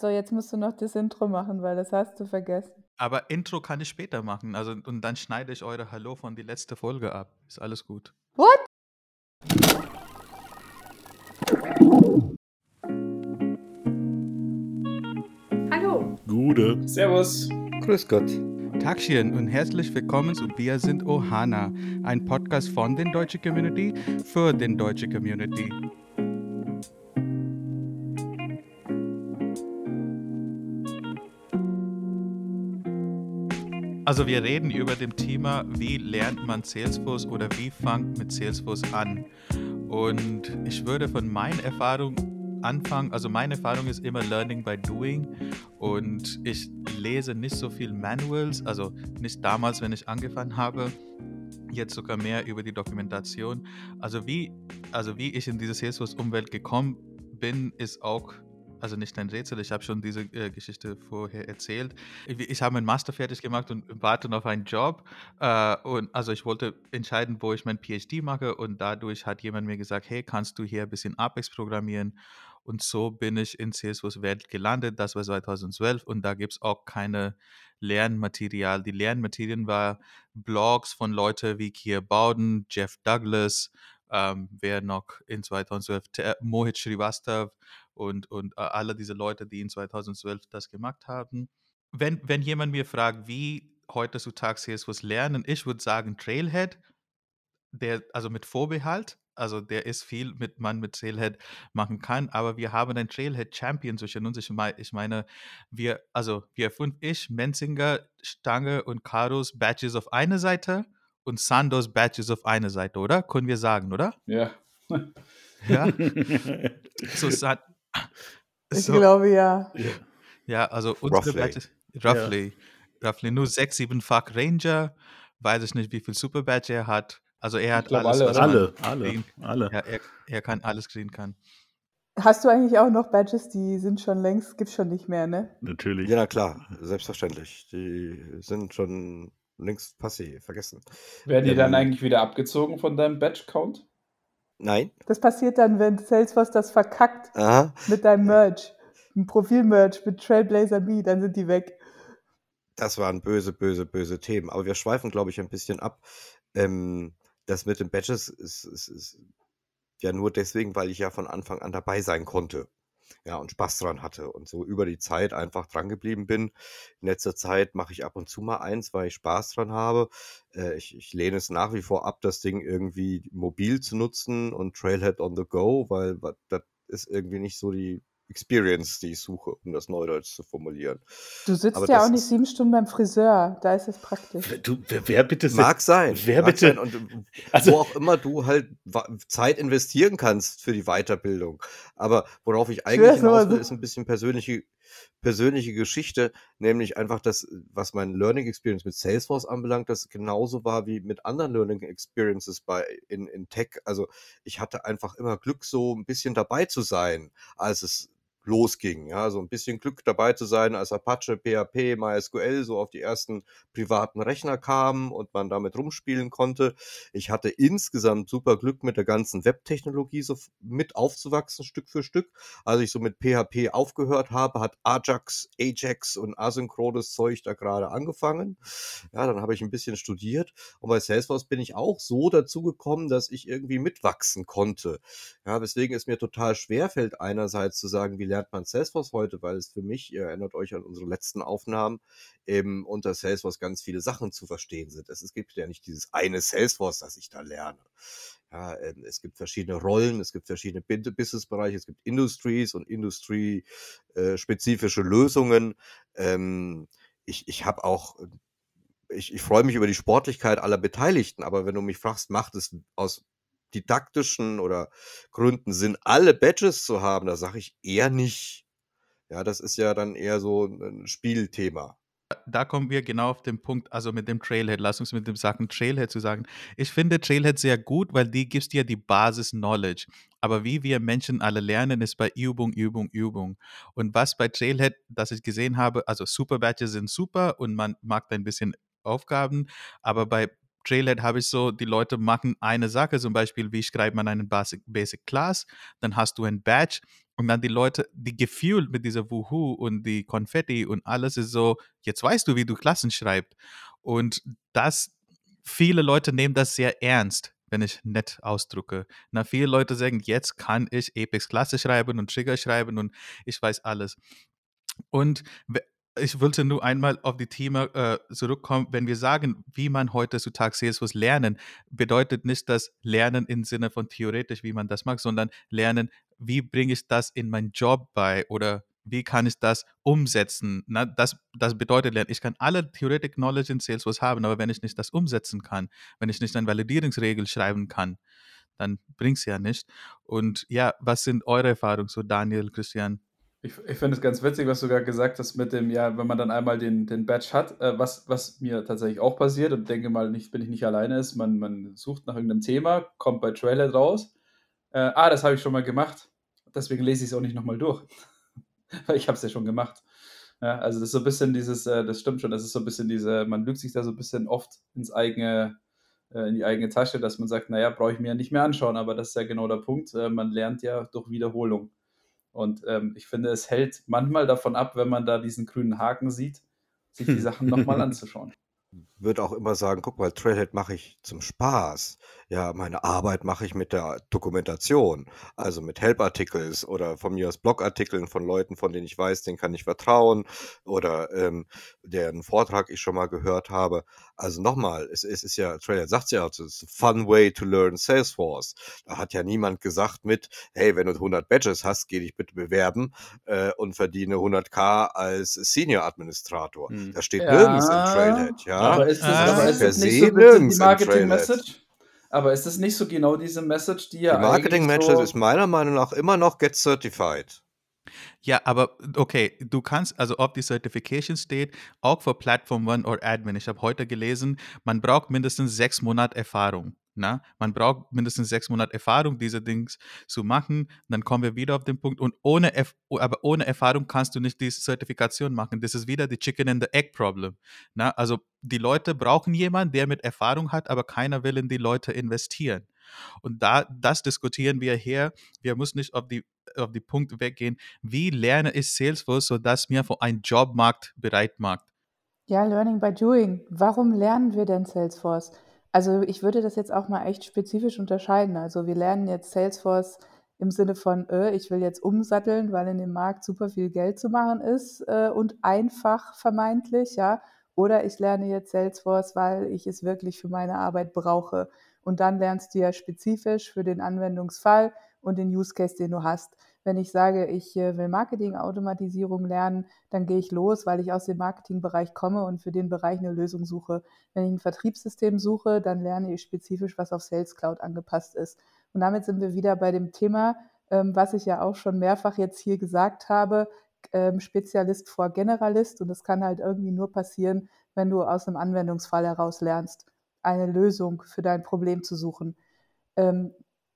So, jetzt musst du noch das Intro machen, weil das hast du vergessen. Aber Intro kann ich später machen. Also, und dann schneide ich eure Hallo von die letzte Folge ab. Ist alles gut. What? Hallo. Gude. Servus. Grüß Gott. Tagchen und herzlich willkommen zu Wir sind Ohana, ein Podcast von den Deutsche Community für den Deutsche Community. Also wir reden über dem Thema, wie lernt man Salesforce oder wie fangt mit Salesforce an. Und ich würde von meinen Erfahrungen anfangen. Also meine Erfahrung ist immer Learning by Doing und ich lese nicht so viel Manuals, also nicht damals, wenn ich angefangen habe, jetzt sogar mehr über die Dokumentation. Also wie, also wie ich in diese Salesforce-Umwelt gekommen bin, ist auch also nicht ein Rätsel, ich habe schon diese äh, Geschichte vorher erzählt. Ich, ich habe meinen Master fertig gemacht und warte auf einen Job. Äh, und also ich wollte entscheiden, wo ich mein PhD mache und dadurch hat jemand mir gesagt, hey, kannst du hier ein bisschen Apex programmieren? Und so bin ich in Salesforce Welt gelandet. Das war 2012 und da gibt es auch keine Lernmaterial. Die Lernmaterien waren Blogs von Leuten wie Kier Bowden, Jeff Douglas, ähm, wer noch in 2012, Mohit Srivastav und, und alle diese Leute, die in 2012 das gemacht haben. Wenn, wenn jemand mir fragt, wie heutzutage Salesforce lernen, ich würde sagen Trailhead, der, also mit Vorbehalt, also der ist viel mit man mit Trailhead machen kann, aber wir haben einen Trailhead Champion zwischen uns. Ich meine, ich meine, wir, also wir fünf, ich, Menzinger, Stange und Karos Badges auf eine Seite und Sandos Badges auf eine Seite, oder? Können wir sagen, oder? Ja. Ja. so, Ich so, glaube ja. ja, also unsere Roughly. Badges, roughly, roughly nur sechs, siebenfach Ranger, weiß ich nicht, wie viel Super Badge er hat. Also er hat alles, alle, was oder? man Alle, alle, kriegen- alle. Ja, er, er kann alles kriegen kann. Hast du eigentlich auch noch Badges, die sind schon längst, gibt's schon nicht mehr, ne? Natürlich. Ja, klar, selbstverständlich. Die sind schon längst passé, vergessen. Werden die dann Ähm, eigentlich wieder abgezogen von deinem Badge-Count? Nein? Das passiert dann, wenn Salesforce das verkackt Aha. mit deinem Merch. Ein Profil-Merch mit Trailblazer Me, dann sind die weg. Das waren böse, böse, böse Themen. Aber wir schweifen, glaube ich, ein bisschen ab. Ähm, das mit den Badges ist, ist, ist ja nur deswegen, weil ich ja von Anfang an dabei sein konnte. Ja, und Spaß dran hatte und so über die Zeit einfach dran geblieben bin. In letzter Zeit mache ich ab und zu mal eins, weil ich Spaß dran habe. Äh, ich, ich lehne es nach wie vor ab, das Ding irgendwie mobil zu nutzen und Trailhead on the go, weil das ist irgendwie nicht so die Experience, die ich suche, um das Neudeutsch zu formulieren. Du sitzt Aber ja auch nicht sieben Stunden beim Friseur, da ist es praktisch. Du, wer, wer bitte Mag sein. Wer mag bitte? Sein. Und äh, Also- wo auch immer du halt Zeit investieren kannst für die Weiterbildung. Aber worauf ich eigentlich hinaus will, ist ein bisschen persönliche, persönliche Geschichte, nämlich einfach das, was mein Learning Experience mit Salesforce anbelangt, das genauso war wie mit anderen Learning Experiences bei in, in Tech. Also ich hatte einfach immer Glück, so ein bisschen dabei zu sein, als es losging. Ja, so ein bisschen Glück dabei zu sein, als Apache, PHP, MySQL so auf die ersten privaten Rechner kamen und man damit rumspielen konnte. Ich hatte insgesamt super Glück mit der ganzen Webtechnologie so mit aufzuwachsen, Stück für Stück. Als ich so mit PHP aufgehört habe, hat Ajax, Ajax und asynchrones Zeug da gerade angefangen. Ja, dann habe ich ein bisschen studiert und bei Salesforce bin ich auch so dazu gekommen, dass ich irgendwie mitwachsen konnte. Ja, weswegen es mir total schwer fällt, einerseits zu sagen, wie lernt man Salesforce heute, weil es für mich, ihr erinnert euch an unsere letzten Aufnahmen, eben unter Salesforce ganz viele Sachen zu verstehen sind. Es, gibt ja nicht dieses eine Salesforce, das ich da lerne. Ja, ähm, es gibt verschiedene Rollen, es gibt verschiedene Businessbereiche, es gibt Industries und industriespezifische Lösungen. Ähm, ich ich habe auch ich, ich freue mich über die Sportlichkeit aller Beteiligten, aber wenn du mich fragst, macht es aus didaktischen oder Gründen Sinn, alle Badges zu haben, da sage ich eher nicht. Ja, das ist ja dann eher so ein Spielthema. Da kommen wir genau auf den Punkt, also mit dem Trailhead. Lass uns mit dem Sachen Trailhead zu sagen. Ich finde Trailhead sehr gut, weil die gibst dir die Basis-Knowledge. Aber wie wir Menschen alle lernen, ist bei Übung, Übung, Übung. Und was bei Trailhead, das ich gesehen habe, also Super Badges sind super und man mag ein bisschen Aufgaben, aber bei Trailhead habe ich so, die Leute machen eine Sache, zum Beispiel, wie schreibt man einen Basic, Basic Class, dann hast du ein Badge und dann die Leute, die gefühlt mit dieser Wuhu und die Konfetti und alles ist so, jetzt weißt du, wie du Klassen schreibst. Und das, viele Leute nehmen das sehr ernst wenn ich nett ausdrücke. Na, viele Leute sagen, jetzt kann ich Apex Klasse schreiben und Trigger schreiben und ich weiß alles. Und ich wollte nur einmal auf die Thema äh, zurückkommen. Wenn wir sagen, wie man heutzutage CSS lernen, bedeutet nicht das Lernen im Sinne von theoretisch, wie man das macht, sondern Lernen, wie bringe ich das in meinen Job bei oder wie kann ich das umsetzen? Na, das, das bedeutet lernen. Ich kann alle Theoretic Knowledge in Salesforce haben, aber wenn ich nicht das umsetzen kann, wenn ich nicht eine Validierungsregel schreiben kann, dann bringt es ja nicht. Und ja, was sind eure Erfahrungen so, Daniel, Christian? Ich, ich finde es ganz witzig, was du gerade gesagt hast mit dem, ja, wenn man dann einmal den, den Badge hat, äh, was, was mir tatsächlich auch passiert und denke mal, nicht, bin ich nicht alleine ist, man, man sucht nach irgendeinem Thema, kommt bei Trailer raus, äh, ah, das habe ich schon mal gemacht, deswegen lese ich es auch nicht nochmal durch, weil ich habe es ja schon gemacht. Ja, also das ist so ein bisschen dieses, äh, das stimmt schon, das ist so ein bisschen diese, man lügt sich da so ein bisschen oft ins eigene, äh, in die eigene Tasche, dass man sagt, naja, brauche ich mir ja nicht mehr anschauen, aber das ist ja genau der Punkt, äh, man lernt ja durch Wiederholung. Und ähm, ich finde, es hält manchmal davon ab, wenn man da diesen grünen Haken sieht, sich die Sachen nochmal anzuschauen würde auch immer sagen, guck mal, Trailhead mache ich zum Spaß. Ja, meine Arbeit mache ich mit der Dokumentation, also mit Help-Artikels oder von mir aus Blogartikeln von Leuten, von denen ich weiß, denen kann ich vertrauen oder ähm, deren Vortrag ich schon mal gehört habe. Also nochmal, es, es ist ja, Trailhead sagt ja auch, es ist a fun way to learn Salesforce. Da hat ja niemand gesagt mit, hey, wenn du 100 Badges hast, geh dich bitte bewerben äh, und verdiene 100k als Senior-Administrator. Hm. Das steht ja. nirgends in Trailhead, ja. Aber ist das, ah, aber ist das nicht so die Marketing-Message? Aber ist das nicht so genau diese Message, die ja Die Marketing-Message so ist meiner Meinung nach immer noch Get Certified. Ja, aber okay, du kannst, also ob die Certification steht, auch für Platform One oder Admin. Ich habe heute gelesen, man braucht mindestens sechs Monate Erfahrung. Na? Man braucht mindestens sechs Monate Erfahrung, diese Dings zu machen. Dann kommen wir wieder auf den Punkt. Und ohne, aber ohne Erfahrung kannst du nicht diese Zertifikation machen. Das ist wieder die Chicken and the Egg Problem. Na? Also die Leute brauchen jemanden, der mit Erfahrung hat, aber keiner will in die Leute investieren. Und da, das diskutieren wir hier. Wir müssen nicht auf die, auf die Punkte weggehen. Wie lerne ich Salesforce, sodass mir für einen Jobmarkt bereit macht? Ja, Learning by Doing. Warum lernen wir denn Salesforce? Also ich würde das jetzt auch mal echt spezifisch unterscheiden. Also wir lernen jetzt Salesforce im Sinne von, äh, ich will jetzt umsatteln, weil in dem Markt super viel Geld zu machen ist äh, und einfach vermeintlich, ja. Oder ich lerne jetzt Salesforce, weil ich es wirklich für meine Arbeit brauche. Und dann lernst du ja spezifisch für den Anwendungsfall und den Use Case, den du hast. Wenn ich sage, ich äh, will Marketing-Automatisierung lernen, dann gehe ich los, weil ich aus dem Marketingbereich komme und für den Bereich eine Lösung suche. Wenn ich ein Vertriebssystem suche, dann lerne ich spezifisch, was auf Sales Cloud angepasst ist. Und damit sind wir wieder bei dem Thema, ähm, was ich ja auch schon mehrfach jetzt hier gesagt habe, ähm, Spezialist vor Generalist. Und das kann halt irgendwie nur passieren, wenn du aus einem Anwendungsfall heraus lernst, eine Lösung für dein Problem zu suchen.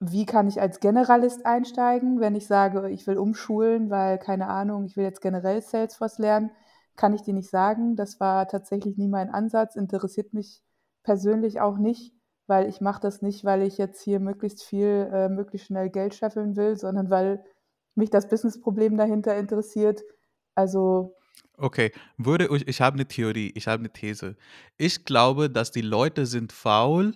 Wie kann ich als Generalist einsteigen, wenn ich sage, ich will umschulen, weil keine Ahnung, ich will jetzt generell Salesforce lernen, kann ich dir nicht sagen. Das war tatsächlich nie mein Ansatz, interessiert mich persönlich auch nicht, weil ich mache das nicht, weil ich jetzt hier möglichst viel, äh, möglichst schnell Geld scheffeln will, sondern weil mich das Businessproblem dahinter interessiert. Also Okay, würde ich, ich habe eine Theorie, ich habe eine These. Ich glaube, dass die Leute sind faul,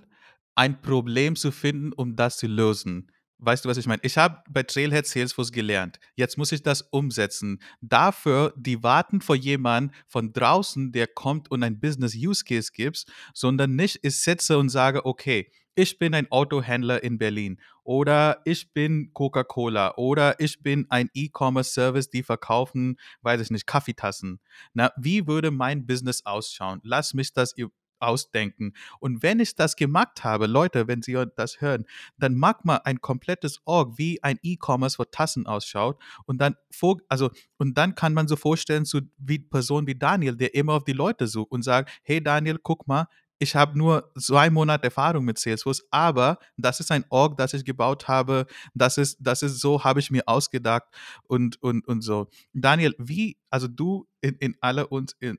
ein Problem zu finden, um das zu lösen. Weißt du, was ich meine? Ich habe bei Trailhead Salesforce gelernt. Jetzt muss ich das umsetzen. Dafür, die warten vor jemandem von draußen, der kommt und ein Business Use Case gibt, sondern nicht, ich sitze und sage, okay, ich bin ein Autohändler in Berlin oder ich bin Coca-Cola oder ich bin ein E-Commerce-Service, die verkaufen, weiß ich nicht, Kaffeetassen. Na, wie würde mein Business ausschauen? Lass mich das ausdenken. Und wenn ich das gemacht habe, Leute, wenn Sie das hören, dann mag mal ein komplettes Org, wie ein E-Commerce für Tassen ausschaut. Und dann, also, und dann kann man so vorstellen, zu wie Person wie Daniel, der immer auf die Leute sucht und sagt, hey Daniel, guck mal, ich habe nur zwei Monate Erfahrung mit Salesforce, aber das ist ein Org, das ich gebaut habe. Das ist, das ist so, habe ich mir ausgedacht und, und, und so. Daniel, wie, also du in, in alle uns, in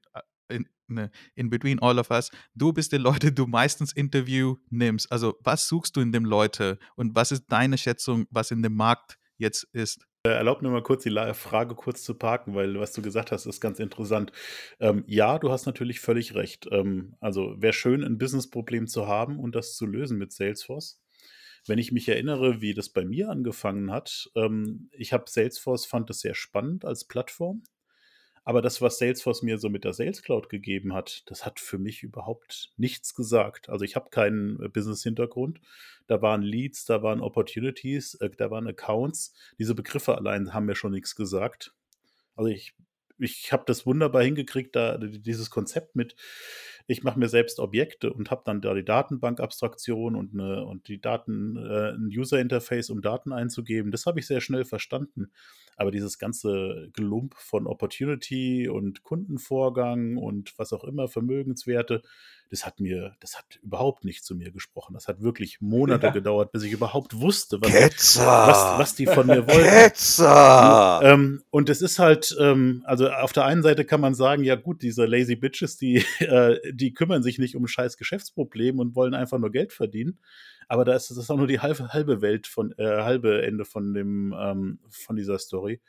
ne, in between all of us, du bist die Leute, du meistens Interview nimmst. Also was suchst du in dem Leute und was ist deine Schätzung, was in dem Markt jetzt ist? Äh, erlaub mir mal kurz die Frage kurz zu parken, weil was du gesagt hast, ist ganz interessant. Ähm, ja, du hast natürlich völlig recht. Ähm, also wäre schön, ein Businessproblem zu haben und das zu lösen mit Salesforce. Wenn ich mich erinnere, wie das bei mir angefangen hat, ähm, ich habe Salesforce, fand das sehr spannend als Plattform. Aber das, was Salesforce mir so mit der Sales Cloud gegeben hat, das hat für mich überhaupt nichts gesagt. Also ich habe keinen äh, Business-Hintergrund. Da waren Leads, da waren Opportunities, äh, da waren Accounts. Diese Begriffe allein haben mir schon nichts gesagt. Also ich, ich habe das wunderbar hingekriegt, da dieses Konzept mit, ich mache mir selbst Objekte und habe dann da die Datenbankabstraktion und, eine, und die Daten, äh, ein User-Interface, um Daten einzugeben. Das habe ich sehr schnell verstanden. Aber dieses ganze Gelump von Opportunity und Kundenvorgang und was auch immer, Vermögenswerte, das hat mir, das hat überhaupt nicht zu mir gesprochen. Das hat wirklich Monate ja. gedauert, bis ich überhaupt wusste, was, was, was, die von mir wollten. Ketzer! Ähm, und es ist halt, ähm, also auf der einen Seite kann man sagen, ja gut, diese lazy Bitches, die, äh, die kümmern sich nicht um scheiß Geschäftsprobleme und wollen einfach nur Geld verdienen. Aber da ist das auch nur die halbe, halbe Welt von, äh, halbe Ende von dem, ähm, von dieser Story.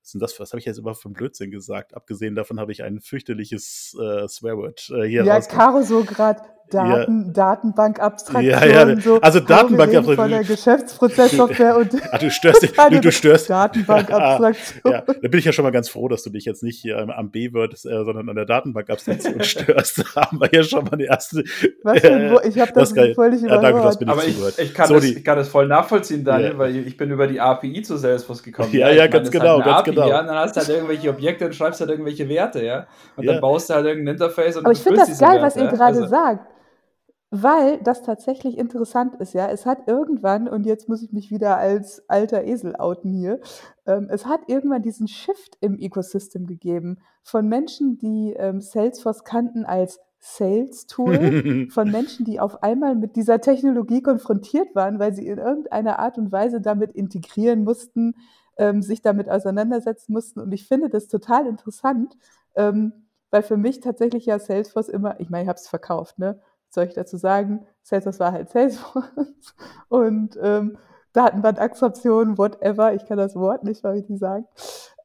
Was, sind das, was habe ich jetzt überhaupt für einen Blödsinn gesagt? Abgesehen davon habe ich ein fürchterliches äh, Swearword äh, hier Ja, Caro so gerade Daten, ja. Datenbankabstraktion. Ja, ja, so, also Datenbankabstraktion. Von der Geschäftsprozesssoftware und. Ach, du störst dich, du, du störst. Datenbankabstraktion. Ja, da bin ich ja schon mal ganz froh, dass du dich jetzt nicht hier am B-Word, äh, sondern an der Datenbankabstraktion störst. Da haben wir ja schon mal die erste. Was denn, wo, ich habe das, das völlig ja, danke, das bin Aber ich, ich, kann so das, ich kann das voll nachvollziehen, Daniel, ja. weil ich bin über die API zu Salesforce gekommen. Ja, ja, ganz genau, halt ganz API, genau. Ja, und dann hast du halt irgendwelche Objekte und schreibst halt irgendwelche Werte, ja. Und dann baust du halt irgendein Interface und Aber ich finde das geil, was ihr gerade also sagt weil das tatsächlich interessant ist, ja. Es hat irgendwann, und jetzt muss ich mich wieder als alter Esel outen hier, ähm, es hat irgendwann diesen Shift im Ecosystem gegeben von Menschen, die ähm, Salesforce kannten als Sales-Tool, von Menschen, die auf einmal mit dieser Technologie konfrontiert waren, weil sie in irgendeiner Art und Weise damit integrieren mussten, ähm, sich damit auseinandersetzen mussten. Und ich finde das total interessant, ähm, weil für mich tatsächlich ja Salesforce immer, ich meine, ich habe es verkauft, ne? Soll ich dazu sagen? Salesforce war halt Salesforce und ähm, Datenbankabstraktion, whatever, ich kann das Wort nicht mal richtig sagen.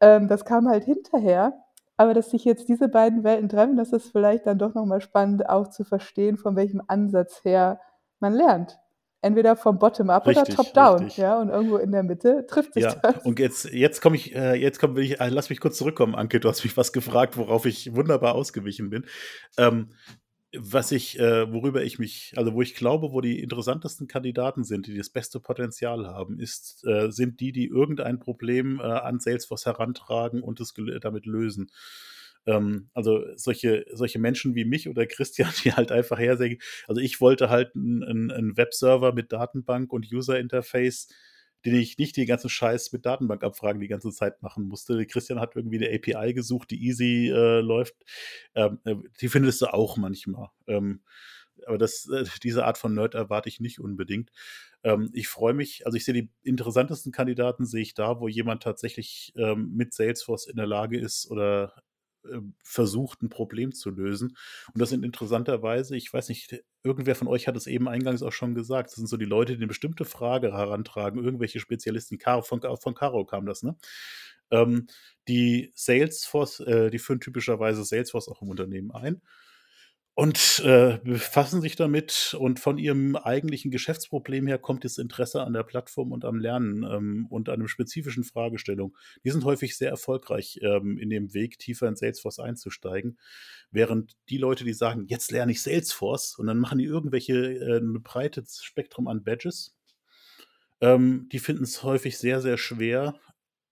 Ähm, das kam halt hinterher, aber dass sich jetzt diese beiden Welten treffen, das ist vielleicht dann doch nochmal spannend auch zu verstehen, von welchem Ansatz her man lernt. Entweder vom Bottom-up oder Top-down, ja, und irgendwo in der Mitte trifft sich ja. das. Und jetzt, jetzt komme ich, äh, jetzt komme ich, äh, lass mich kurz zurückkommen, Anke, du hast mich was gefragt, worauf ich wunderbar ausgewichen bin. Ähm, was ich, äh, worüber ich mich, also wo ich glaube, wo die interessantesten Kandidaten sind, die das beste Potenzial haben, ist, äh, sind die, die irgendein Problem äh, an Salesforce herantragen und es damit lösen. Ähm, also solche, solche Menschen wie mich oder Christian, die halt einfach hersägen. Also ich wollte halt einen, einen Webserver mit Datenbank und User Interface den ich nicht den ganzen Scheiß mit Datenbankabfragen die ganze Zeit machen musste. Christian hat irgendwie eine API gesucht, die easy äh, läuft. Ähm, äh, die findest du auch manchmal. Ähm, aber das, äh, diese Art von Nerd erwarte ich nicht unbedingt. Ähm, ich freue mich, also ich sehe die interessantesten Kandidaten, sehe ich da, wo jemand tatsächlich ähm, mit Salesforce in der Lage ist oder versucht, ein Problem zu lösen. Und das sind interessanterweise, ich weiß nicht, irgendwer von euch hat es eben eingangs auch schon gesagt, das sind so die Leute, die eine bestimmte Frage herantragen, irgendwelche Spezialisten, Caro, von, von Caro kam das, ne? Ähm, die Salesforce, äh, die führen typischerweise Salesforce auch im Unternehmen ein und äh, befassen sich damit und von ihrem eigentlichen Geschäftsproblem her kommt das Interesse an der Plattform und am Lernen ähm, und an einer spezifischen Fragestellung. Die sind häufig sehr erfolgreich ähm, in dem Weg, tiefer in Salesforce einzusteigen, während die Leute, die sagen, jetzt lerne ich Salesforce und dann machen die irgendwelche äh, ein breites Spektrum an Badges, ähm, die finden es häufig sehr, sehr schwer,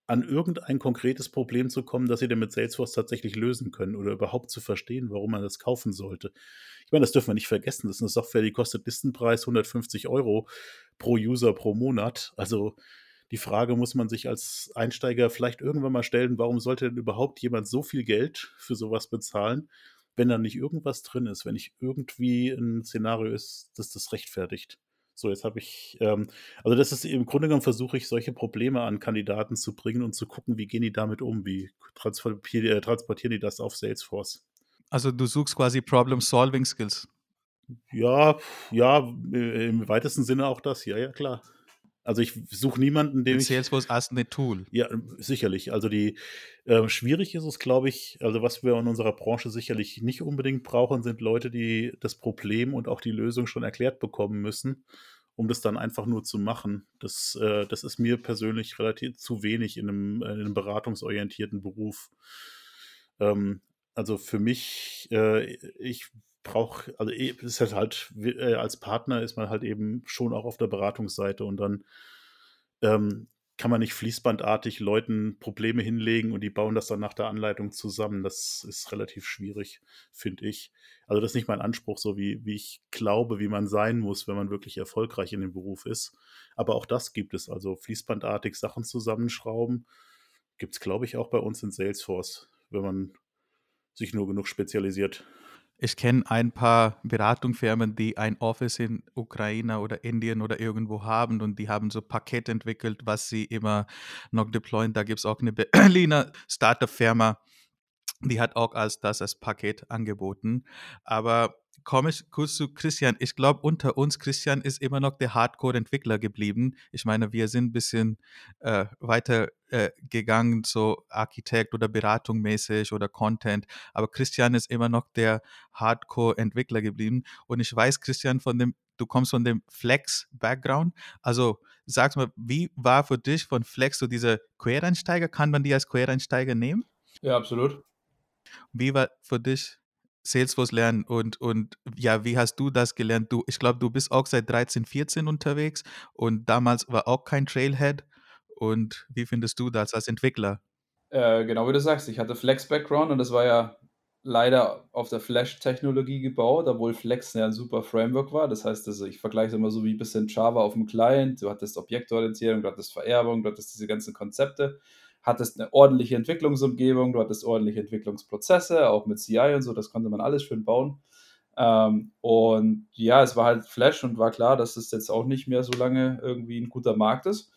an irgendein konkretes Problem zu kommen, das sie denn mit Salesforce tatsächlich lösen können oder überhaupt zu verstehen, warum man das kaufen sollte. Ich meine, das dürfen wir nicht vergessen. Das ist eine Software, die kostet Listenpreis 150 Euro pro User pro Monat. Also die Frage muss man sich als Einsteiger vielleicht irgendwann mal stellen, warum sollte denn überhaupt jemand so viel Geld für sowas bezahlen, wenn da nicht irgendwas drin ist, wenn nicht irgendwie ein Szenario ist, das das rechtfertigt. So, jetzt habe ich, ähm, also das ist im Grunde genommen versuche ich, solche Probleme an Kandidaten zu bringen und zu gucken, wie gehen die damit um, wie transportieren, äh, transportieren die das auf Salesforce. Also du suchst quasi Problem-Solving-Skills. Ja, ja, äh, im weitesten Sinne auch das, ja, ja, klar. Also ich suche niemanden, den ich. Salesforce als ein Tool. Ja, sicherlich. Also die äh, schwierig ist es, glaube ich, also was wir in unserer Branche sicherlich nicht unbedingt brauchen, sind Leute, die das Problem und auch die Lösung schon erklärt bekommen müssen, um das dann einfach nur zu machen. Das, äh, das ist mir persönlich relativ zu wenig in einem, in einem beratungsorientierten Beruf. Ähm, also für mich, äh, ich brauche, also eh, ist halt halt, äh, als Partner ist man halt eben schon auch auf der Beratungsseite und dann ähm, kann man nicht fließbandartig Leuten Probleme hinlegen und die bauen das dann nach der Anleitung zusammen. Das ist relativ schwierig, finde ich. Also das ist nicht mein Anspruch, so wie, wie ich glaube, wie man sein muss, wenn man wirklich erfolgreich in dem Beruf ist. Aber auch das gibt es. Also fließbandartig Sachen zusammenschrauben gibt es, glaube ich, auch bei uns in Salesforce, wenn man sich nur genug spezialisiert. Ich kenne ein paar Beratungsfirmen, die ein Office in Ukraine oder Indien oder irgendwo haben und die haben so Paket entwickelt, was sie immer noch deployen. Da gibt es auch eine Berliner Startup-Firma, die hat auch als das als Paket angeboten. Aber komme ich kurz zu Christian. Ich glaube, unter uns, Christian ist immer noch der Hardcore-Entwickler geblieben. Ich meine, wir sind ein bisschen äh, weiter äh, gegangen, so Architekt oder Beratung mäßig oder Content. Aber Christian ist immer noch der Hardcore-Entwickler geblieben. Und ich weiß, Christian, von dem, du kommst von dem Flex-Background. Also sag mal, wie war für dich von Flex so dieser Quereinsteiger? Kann man die als Quereinsteiger nehmen? Ja, absolut. Wie war für dich Salesforce lernen und, und ja, wie hast du das gelernt? Du, ich glaube, du bist auch seit 13, 14 unterwegs und damals war auch kein Trailhead. Und wie findest du das als Entwickler? Äh, genau wie du sagst, ich hatte Flex-Background und das war ja leider auf der Flash-Technologie gebaut, obwohl Flex ja ein super Framework war. Das heißt, also ich vergleiche es immer so wie ein bisschen Java auf dem Client. Du hattest Objektorientierung, du hattest Vererbung, du hattest diese ganzen Konzepte hattest eine ordentliche Entwicklungsumgebung, du hattest ordentliche Entwicklungsprozesse, auch mit CI und so, das konnte man alles schön bauen. Ähm, und ja, es war halt Flash und war klar, dass es jetzt auch nicht mehr so lange irgendwie ein guter Markt ist.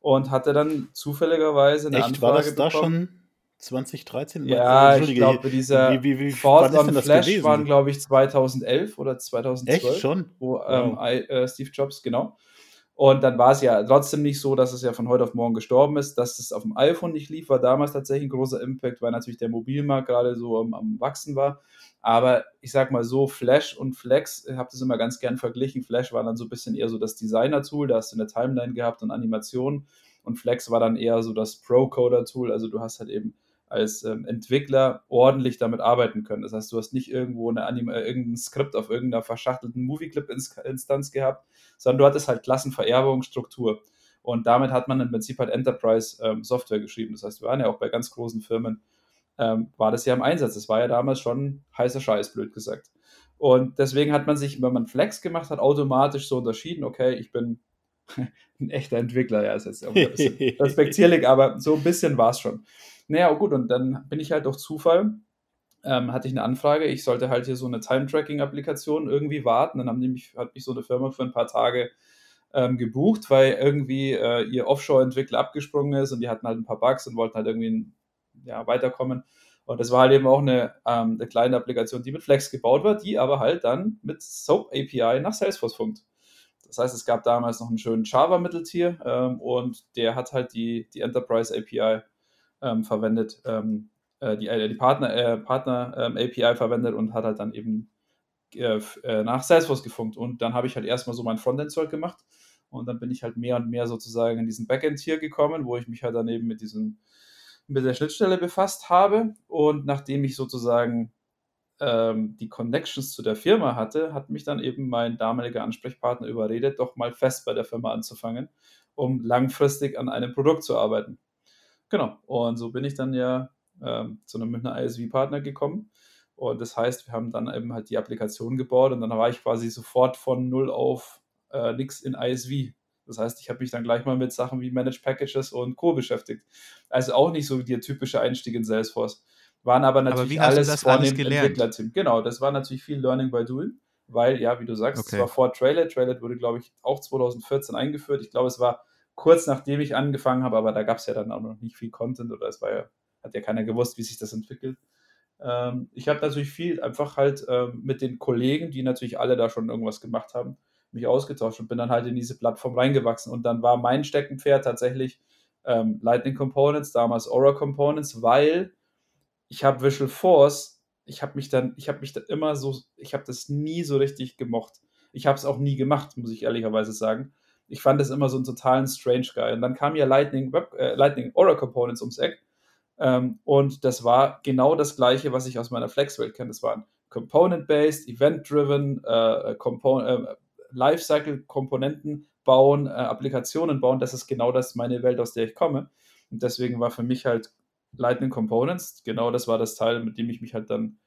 Und hatte dann zufälligerweise eine Echt, Anfrage war das da bekommen. schon 2013? Ja, ich Entschuldige, glaube, dieser wie, wie, wie, Ford on Flash gewesen? waren, glaube ich, 2011 oder 2012. Echt schon? Wo ähm, Wow. I, äh, Steve Jobs, genau. Und dann war es ja trotzdem nicht so, dass es ja von heute auf morgen gestorben ist. Dass es auf dem iPhone nicht lief, war damals tatsächlich ein großer Impact, weil natürlich der Mobilmarkt gerade so am, am Wachsen war. Aber ich sag mal so, Flash und Flex, ich habe das immer ganz gern verglichen. Flash war dann so ein bisschen eher so das Designer-Tool, da hast du eine Timeline gehabt und Animationen. Und Flex war dann eher so das Pro-Coder-Tool. Also du hast halt eben als ähm, Entwickler ordentlich damit arbeiten können. Das heißt, du hast nicht irgendwo eine Anim äh, irgendein Skript auf irgendeiner verschachtelten Movie-Clip-Instanz gehabt, sondern du hattest halt Klassenvererbung, Struktur. Und damit hat man im Prinzip halt Enterprise-Software ähm, geschrieben. Das heißt, wir waren ja auch bei ganz großen Firmen, ähm, war das ja im Einsatz. Das war ja damals schon heißer Scheiß, blöd gesagt. Und deswegen hat man sich, wenn man Flex gemacht hat, automatisch so unterschieden, okay, ich bin ein echter Entwickler, ja, ist jetzt auch ein bisschen respektierlich, aber so ein bisschen war es schon. Naja, gut, und dann bin ich halt durch Zufall, ähm, hatte ich eine Anfrage, ich sollte halt hier so eine Time-Tracking-Applikation irgendwie warten. Dann haben die mich, hat mich so eine Firma für ein paar Tage ähm, gebucht, weil irgendwie äh, ihr Offshore-Entwickler abgesprungen ist und die hatten halt ein paar Bugs und wollten halt irgendwie ja, weiterkommen. Und das war halt eben auch eine, ähm, eine kleine Applikation, die mit Flex gebaut war, die aber halt dann mit SOAP API nach Salesforce funkt. Das heißt, es gab damals noch einen schönen Java-Mitteltier ähm, und der hat halt die, die Enterprise API ähm, verwendet, ähm, äh, die, äh, die Partner, äh, Partner ähm, API verwendet und hat halt dann eben äh, nach Salesforce gefunkt. Und dann habe ich halt erstmal so mein Frontend-Zeug gemacht und dann bin ich halt mehr und mehr sozusagen in diesen Backend-Tier gekommen, wo ich mich halt dann eben mit diesem mit der Schnittstelle befasst habe und nachdem ich sozusagen ähm, die Connections zu der Firma hatte, hat mich dann eben mein damaliger Ansprechpartner überredet, doch mal fest bei der Firma anzufangen, um langfristig an einem Produkt zu arbeiten. Genau, und so bin ich dann ja ähm, zu einem Münchner ISV-Partner gekommen. Und das heißt, wir haben dann eben halt die Applikation gebaut und dann war ich quasi sofort von null auf äh, nix in ISV. Das heißt, ich habe mich dann gleich mal mit Sachen wie Managed Packages und Co. beschäftigt. Also auch nicht so der typische Einstieg in Salesforce. Waren aber natürlich aber alles das vor alles dem gelernt? Entwicklerteam. Genau, das war natürlich viel Learning by Doing, weil, ja, wie du sagst, Okay. es war vor Trailer. Trailer wurde, glaube ich, auch 2014 eingeführt. Ich glaube, es war kurz nachdem ich angefangen habe, aber da gab es ja dann auch noch nicht viel Content oder es war ja, hat ja keiner gewusst, wie sich das entwickelt. Ähm, ich habe natürlich viel einfach halt ähm, mit den Kollegen, die natürlich alle da schon irgendwas gemacht haben, mich ausgetauscht und bin dann halt in diese Plattform reingewachsen. Und dann war mein Steckenpferd tatsächlich ähm, Lightning Components, damals Aura Components, weil ich habe Visual Force, ich habe mich dann, ich habe mich da immer so, ich habe das nie so richtig gemocht. Ich habe es auch nie gemacht, muss ich ehrlicherweise sagen. Ich fand es immer so einen totalen Strange Guy. Und dann kam ja Lightning, Web, äh, Lightning Aura Components ums Eck. Ähm, und das war genau das Gleiche, was ich aus meiner Flex-Welt kenne. Das waren Component-based, Event-driven, äh, Compo äh, Lifecycle-Komponenten bauen, äh, Applikationen bauen. Das ist genau das meine Welt, aus der ich komme. Und deswegen war für mich halt Lightning Components, genau das war das Teil, mit dem ich mich halt dann,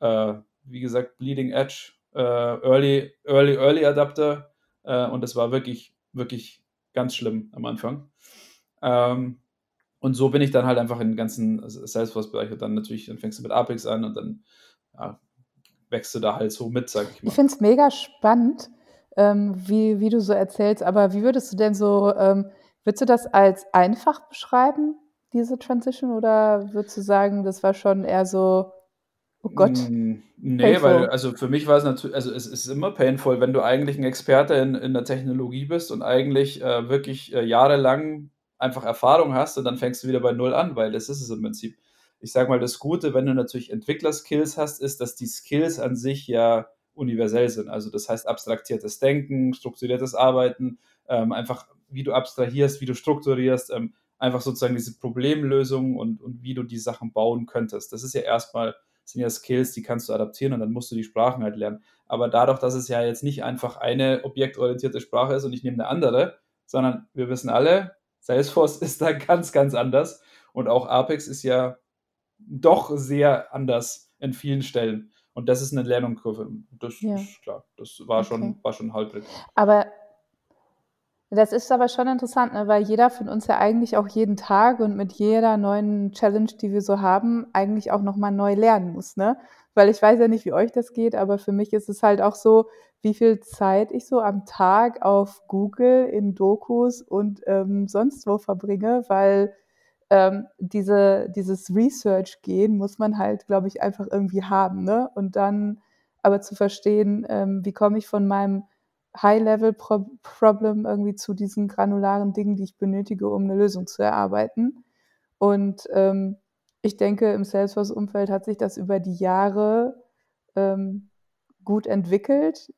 äh, wie gesagt, Bleeding Edge, äh, Early, Early, Early Adapter äh, und das war wirklich, wirklich ganz schlimm am Anfang. Ähm, und so bin ich dann halt einfach in den ganzen Salesforce-Bereich und dann natürlich, dann fängst du mit Apex an und dann ja, wächst du da halt so mit, sag ich mal. Ich finde es mega spannend, ähm, wie, wie du so erzählst, aber wie würdest du denn so, ähm, würdest du das als einfach beschreiben, diese Transition, oder würdest du sagen, das war schon eher so, oh Gott? Mm, nee, painful. weil, also für mich war es natürlich, also es ist immer painful, wenn du eigentlich ein Experte in, in der Technologie bist und eigentlich äh, wirklich äh, jahrelang einfach Erfahrung hast und dann fängst du wieder bei Null an, weil das ist es im Prinzip. Ich sage mal, das Gute, wenn du natürlich Entwickler-Skills hast, ist, dass die Skills an sich ja universell sind. Also das heißt abstrakiertes Denken, strukturiertes Arbeiten, ähm, einfach wie du abstrahierst, wie du strukturierst, ähm, einfach sozusagen diese Problemlösung und, und wie du die Sachen bauen könntest. Das ist ja erstmal, sind ja Skills, die kannst du adaptieren und dann musst du die Sprachen halt lernen. Aber dadurch, dass es ja jetzt nicht einfach eine objektorientierte Sprache ist und ich nehme eine andere, sondern wir wissen alle, Salesforce ist da ganz, ganz anders und auch Apex ist ja doch sehr anders in vielen Stellen. Und das ist eine Lernkurve. Das ja. ist klar. Das war okay. schon, war schon halbrig. Aber das ist aber schon interessant, ne? weil jeder von uns ja eigentlich auch jeden Tag und mit jeder neuen Challenge, die wir so haben, eigentlich auch nochmal neu lernen muss. Ne? Weil ich weiß ja nicht, wie euch das geht, aber für mich ist es halt auch so, wie viel Zeit ich so am Tag auf Google in Dokus und ähm, sonst wo verbringe, weil ähm, diese, dieses Research-Gehen muss man halt, glaube ich, einfach irgendwie haben. Ne? Und dann aber zu verstehen, ähm, wie komme ich von meinem High-Level-Problem irgendwie zu diesen granularen Dingen, die ich benötige, um eine Lösung zu erarbeiten. Und ähm, ich denke, im Salesforce-Umfeld hat sich das über die Jahre ähm, gut entwickelt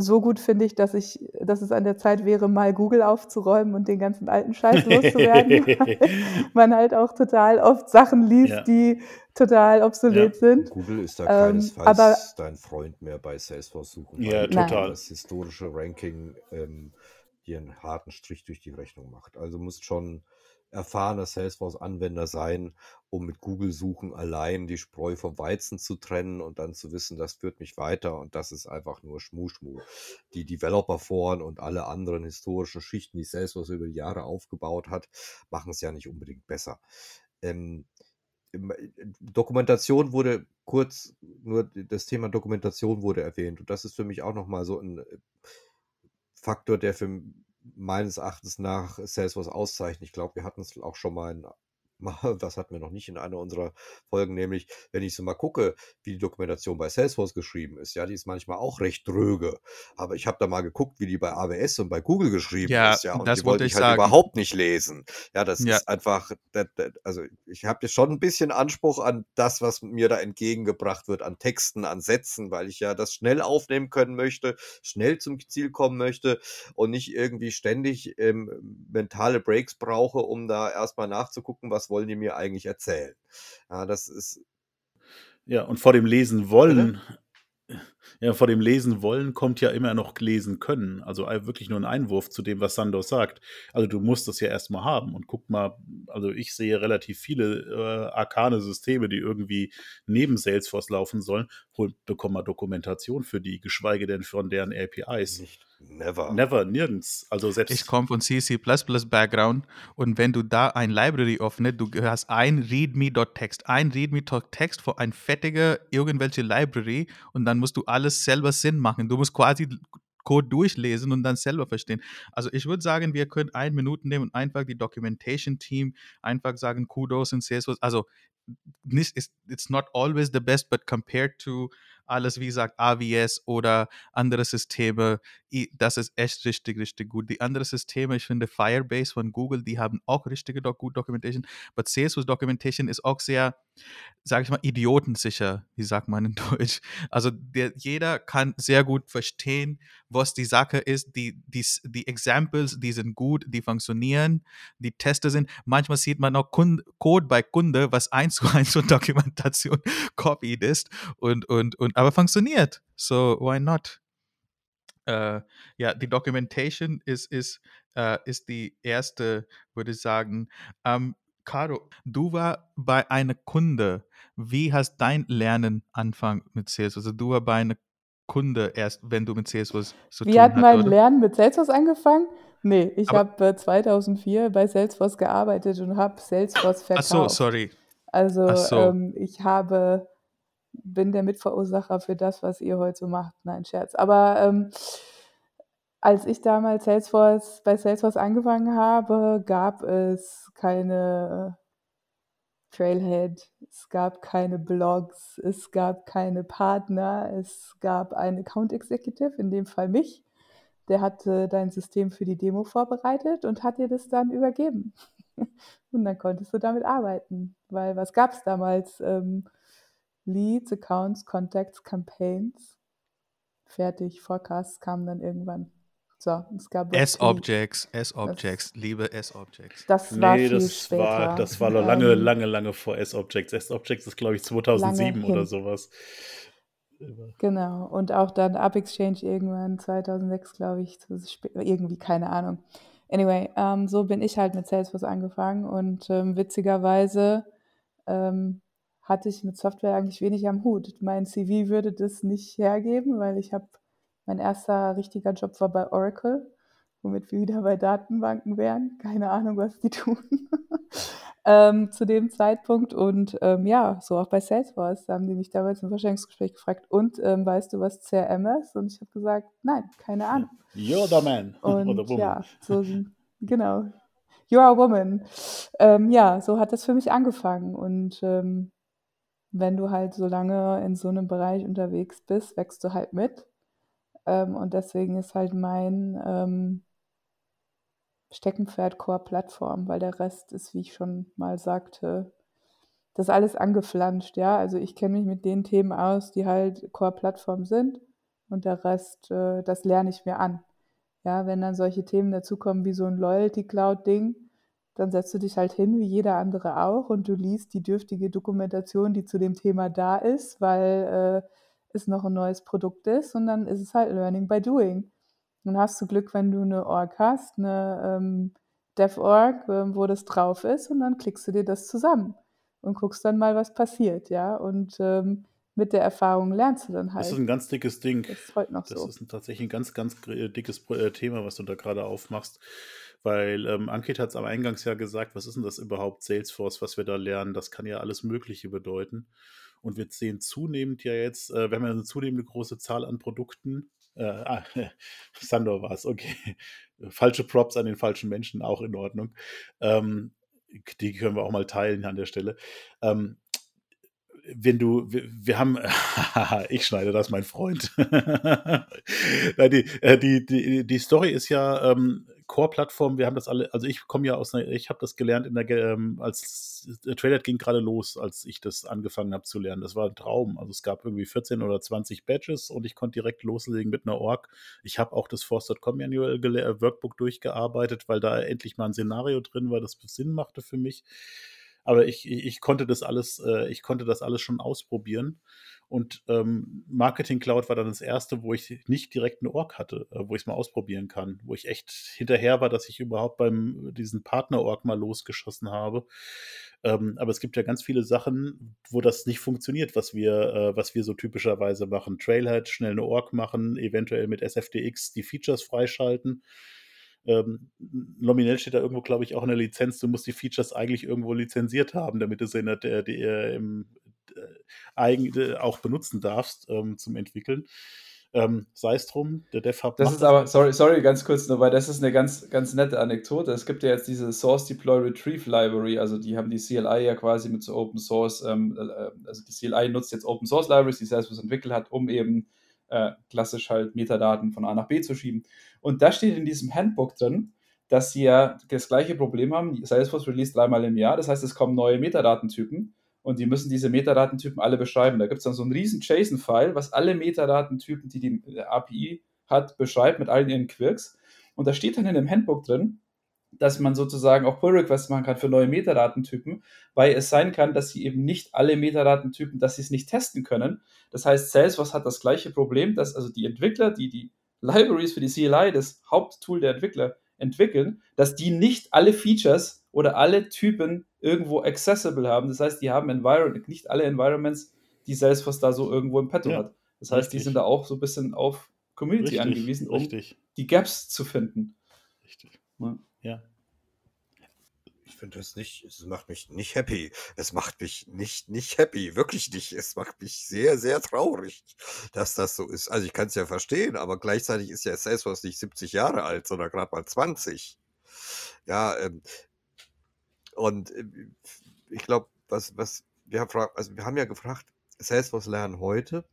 so gut finde ich, dass ich, dass es an der Zeit wäre, mal Google aufzuräumen und den ganzen alten Scheiß loszuwerden. weil man halt auch total oft Sachen liest, ja. die total obsolet ja. sind. Google ist da keinesfalls ähm, aber, dein Freund mehr bei Salesforce suchen. Ja, total. Das historische Ranking ähm, dir einen harten Strich durch die Rechnung macht. Also musst schon erfahrener Salesforce-Anwender sein, um mit Google-Suchen allein die Spreu vom Weizen zu trennen und dann zu wissen, das führt mich weiter und das ist einfach nur Schmuschmu. Die Developer-Foren und alle anderen historischen Schichten, die Salesforce über die Jahre aufgebaut hat, machen es ja nicht unbedingt besser. Ähm, äh, Dokumentation wurde kurz, nur das Thema Dokumentation wurde erwähnt und das ist für mich auch nochmal so ein äh, Faktor, der für meines Erachtens nach Salesforce auszeichnet. Ich glaube, wir hatten es auch schon mal in das hatten wir noch nicht in einer unserer Folgen, nämlich, wenn ich so mal gucke, wie die Dokumentation bei Salesforce geschrieben ist, ja, die ist manchmal auch recht dröge. Aber ich habe da mal geguckt, wie die bei AWS und bei Google geschrieben ja, ist, ja, und das die wollte ich halt sagen. überhaupt nicht lesen. Ja, das ja. ist einfach, also ich habe jetzt schon ein bisschen Anspruch an das, was mir da entgegengebracht wird, an Texten, an Sätzen, weil ich ja das schnell aufnehmen können möchte, schnell zum Ziel kommen möchte und nicht irgendwie ständig ähm, mentale Breaks brauche, um da erstmal nachzugucken, was wollen die mir eigentlich erzählen? Ja, das ist. Ja, und vor dem Lesen wollen, ja, vor dem Lesen wollen kommt ja immer noch lesen können. Also wirklich nur ein Einwurf zu dem, was Sandos sagt. Also du musst das ja erstmal haben. Und guck mal, also ich sehe relativ viele äh, arkane Systeme, die irgendwie neben Salesforce laufen sollen. Hol, bekomm mal Dokumentation für die, geschweige denn von deren APIs. Nicht. Never. Never, nirgends. Also selbst ich komme von C++ Background und wenn du da ein Library öffnest, du hast ein readme.text, ein readme.text für ein fettige irgendwelche Library und dann musst du alles selber Sinn machen. Du musst quasi Code durchlesen und dann selber verstehen. Also ich würde sagen, wir können ein Minuten nehmen und einfach die Documentation Team einfach sagen, Kudos in Salesforce. Also nicht, it's not always the best, but compared to alles, wie gesagt, AWS oder andere Systeme, das ist echt richtig, richtig gut. Die anderen Systeme, ich finde Firebase von Google, die haben auch richtige gut Documentation, aber Salesforce Documentation ist auch sehr, sage ich mal, idiotensicher, wie sagt man in Deutsch. Also der, jeder kann sehr gut verstehen, was die Sache ist. Die, die, die Examples, die sind gut, die funktionieren, die Teste sind. Manchmal sieht man auch Kunde, Code bei Kunde, was eins zu eins zur Dokumentation copied ist und, und, und aber funktioniert. So why not? Äh, ja, die Documentation ist, ist, äh, ist die erste, würde ich sagen. Ähm, Caro, du war bei einer Kunde. Wie hast dein Lernen angefangen mit Salesforce? Also du war bei einer Kunde erst, wenn du mit Salesforce zu Wie tun hat mein oder? Lernen mit Salesforce angefangen? Nee, ich habe äh, 2004 bei Salesforce gearbeitet und habe Salesforce verkauft. Ach so, sorry. Also so. Ähm, ich habe bin der Mitverursacher für das, was ihr heute so macht. Nein, Scherz. Aber ähm, als ich damals Salesforce bei Salesforce angefangen habe, gab es keine Trailhead, es gab keine Blogs, es gab keine Partner, es gab einen Account Executive, in dem Fall mich. Der hatte dein System für die Demo vorbereitet und hat dir das dann übergeben. Und dann konntest du damit arbeiten, weil was gab es damals? Ähm, Leads, Accounts, Contacts, Campaigns. Fertig, Forecasts kamen dann irgendwann. So, es gab S-Objects, S-Objects, liebe S-Objects. Das war nee, viel das später. War, das war noch lange, ähm, lange, lange vor S-Objects. S-Objects ist, glaube ich, 2007 oder sowas. Genau, und auch dann Up-Exchange irgendwann 2006, glaube ich, irgendwie, keine Ahnung. Anyway, ähm, so bin ich halt mit Salesforce angefangen und ähm, witzigerweise ähm, hatte ich mit Software eigentlich wenig am Hut. Mein CV würde das nicht hergeben, weil ich habe, mein erster richtiger Job war bei Oracle, womit wir wieder bei Datenbanken wären. Keine Ahnung, was die tun. ähm, zu dem Zeitpunkt. Und ähm, ja, so auch bei Salesforce da haben die mich damals im Vorstellungsgespräch gefragt, und ähm, weißt du, was CRM ist? Und ich habe gesagt, nein, keine Ahnung. You're the man. Und Oder woman. ja, so, genau. You're a woman. Ähm, ja, so hat das für mich angefangen. Und ähm, wenn du halt so lange in so einem Bereich unterwegs bist, wächst du halt mit. Ähm, und deswegen ist halt mein ähm, Steckenpferd Core-Plattform, weil der Rest ist, wie ich schon mal sagte, das alles angeflanscht, ja. Also ich kenne mich mit den Themen aus, die halt Core-Plattform sind und der Rest, äh, das lerne ich mir an. Ja, wenn dann solche Themen dazukommen wie so ein Loyalty-Cloud-Ding, dann setzt du dich halt hin, wie jeder andere auch, und du liest die dürftige Dokumentation, die zu dem Thema da ist, weil äh, es noch ein neues Produkt ist, und dann ist es halt Learning by Doing. Dann hast du Glück, wenn du eine Org hast, eine ähm, Dev-Org, äh, wo das drauf ist, und dann klickst du dir das zusammen und guckst dann mal, was passiert, ja. Und ähm, mit der Erfahrung lernst du dann halt. Das ist ein ganz dickes Ding. Das ist heute noch das so. Das ist tatsächlich ein ganz, ganz dickes äh, Thema, was du da gerade aufmachst. Weil ähm, Ankit hat es am Eingangs ja gesagt, was ist denn das überhaupt, Salesforce, was wir da lernen? Das kann ja alles Mögliche bedeuten. Und wir sehen zunehmend ja jetzt, äh, wir haben ja eine zunehmende große Zahl an Produkten. Äh, ah, Sandor war es, okay. Falsche Props an den falschen Menschen, auch in Ordnung. Ähm, die können wir auch mal teilen an der Stelle. Ähm, wenn du, wir, wir haben, ich schneide das, mein Freund. die, äh, die, die, die Story ist ja, ähm, Core-Plattform, wir haben das alle, also ich komme ja aus einer, ich habe das gelernt in der, ähm, als der Trailer ging gerade los, als ich das angefangen habe zu lernen. Das war ein Traum. Also es gab irgendwie 14 oder 20 Badges und ich konnte direkt loslegen mit einer Org. Ich habe auch das Force.com Manual Workbook durchgearbeitet, weil da endlich mal ein Szenario drin war, das Sinn machte für mich. Aber ich, ich konnte das alles, äh, ich konnte das alles schon ausprobieren. Und ähm, Marketing Cloud war dann das erste, wo ich nicht direkt eine Org hatte, äh, wo ich es mal ausprobieren kann, wo ich echt hinterher war, dass ich überhaupt beim diesen Partner-Org mal losgeschossen habe. Ähm, aber es gibt ja ganz viele Sachen, wo das nicht funktioniert, was wir, äh, was wir so typischerweise machen. Trailhead, schnell eine Org machen, eventuell mit SFDX die Features freischalten. Ähm, nominell steht da irgendwo, glaube ich, auch in der Lizenz, du musst die Features eigentlich irgendwo lizenziert haben, damit du sie in der, der, der, im, äh, eigen, auch benutzen darfst ähm, zum Entwickeln. Ähm, Sei es drum, der DevHub Das macht ist das. aber, sorry, sorry, ganz kurz nur, weil das ist eine ganz, ganz nette Anekdote. Es gibt ja jetzt diese Source Deploy Retrieve Library, also die haben die CLI ja quasi mit so Open Source, ähm, äh, also die CLI nutzt jetzt Open Source Libraries, die Salesforce entwickelt hat, um eben äh, klassisch halt Metadaten von A nach B zu schieben. Und da steht in diesem Handbook drin, dass sie ja das gleiche Problem haben. Salesforce release dreimal im Jahr, das heißt, es kommen neue Metadatentypen und die müssen diese Metadatentypen alle beschreiben. Da gibt es dann so einen riesen JSON-File, was alle Metadatentypen, die die API hat, beschreibt mit all ihren Quirks. Und da steht dann in dem Handbook drin, dass man sozusagen auch Pull-Requests machen kann für neue Metadatentypen, weil es sein kann, dass sie eben nicht alle Metadatentypen, dass sie es nicht testen können. Das heißt, Salesforce hat das gleiche Problem, dass also die Entwickler, die die Libraries für die CLI, das Haupttool der Entwickler, entwickeln, dass die nicht alle Features oder alle Typen irgendwo accessible haben. Das heißt, die haben Environment, nicht alle Environments, die Salesforce da so irgendwo im Petto Ja, hat. Das heißt, die richtig. sind da auch so ein bisschen auf Community Richtig, angewiesen, um richtig, die Gaps zu finden. richtig. Ja. Ja. Finde das nicht, es macht mich nicht happy. Es macht mich nicht, nicht happy, wirklich nicht. Es macht mich sehr, sehr traurig, dass das so ist. Also ich kann es ja verstehen, aber gleichzeitig ist ja Salesforce nicht 70 Jahre alt, sondern gerade mal 20. Ja, ähm, und äh, ich glaube, was, was wir haben, also wir haben ja gefragt, Salesforce lernen heute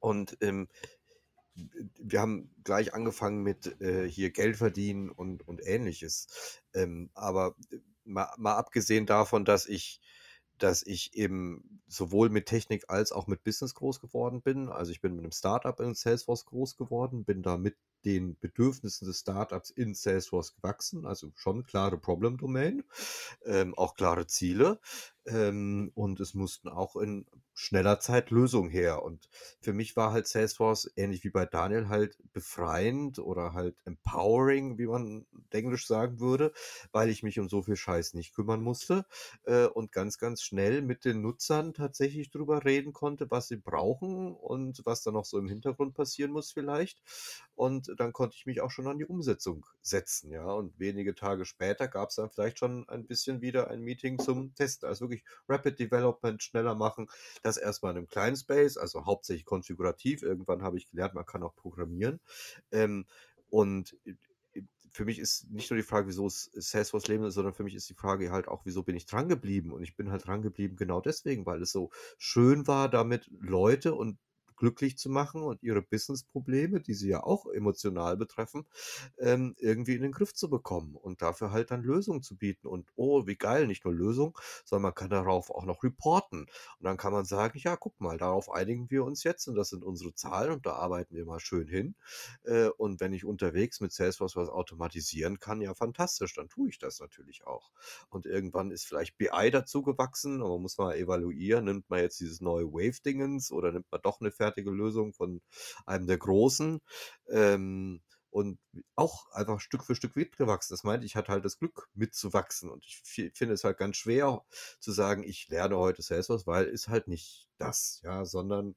und ähm, wir haben gleich angefangen mit äh, hier Geld verdienen und, und ähnliches. Ähm, aber äh, mal, mal abgesehen davon, dass ich, dass ich eben sowohl mit Technik als auch mit Business groß geworden bin. Also ich bin mit einem Startup in Salesforce groß geworden, bin da mit den Bedürfnissen des Startups in Salesforce gewachsen. Also schon klare Problem Domain, ähm, auch klare Ziele. Ähm, und es mussten auch in schneller Zeit Lösungen her. Und für mich war halt Salesforce, ähnlich wie bei Daniel, halt befreiend oder halt empowering, wie man Englisch sagen würde, weil ich mich um so viel Scheiß nicht kümmern musste äh, und ganz, ganz schnell mit den Nutzern tatsächlich drüber reden konnte, was sie brauchen und was da noch so im Hintergrund passieren muss vielleicht. Und dann konnte ich mich auch schon an die Umsetzung setzen, ja. Und wenige Tage später gab es dann vielleicht schon ein bisschen wieder ein Meeting zum Testen. Also wirklich Rapid Development schneller machen. Das erstmal in einem kleinen Space, also hauptsächlich konfigurativ. Irgendwann habe ich gelernt, man kann auch programmieren. Ähm, und für mich ist nicht nur die Frage, wieso es Salesforce Leben ist, sondern für mich ist die Frage halt auch, wieso bin ich dran geblieben? Und ich bin halt dran geblieben genau deswegen, weil es so schön war, damit Leute und glücklich zu machen und ihre Business-Probleme, die sie ja auch emotional betreffen, ähm, irgendwie in den Griff zu bekommen und dafür halt dann Lösungen zu bieten. Und oh, wie geil, nicht nur Lösungen, sondern man kann darauf auch noch reporten. Und dann kann man sagen, ja, guck mal, darauf einigen wir uns jetzt und das sind unsere Zahlen und da arbeiten wir mal schön hin. Äh, und wenn ich unterwegs mit Salesforce was automatisieren kann, ja, fantastisch, dann tue ich das natürlich auch. Und irgendwann ist vielleicht BI dazu gewachsen, aber muss man evaluieren, nimmt man jetzt dieses neue Wave-Dingens oder nimmt man doch eine fertige Lösung von einem der Großen. Ähm, und auch einfach Stück für Stück mitgewachsen. Das meinte ich, hatte halt das Glück mitzuwachsen. Und ich fi- finde es halt ganz schwer zu sagen, ich lerne heute Salesforce, weil ist halt nicht das, ja, sondern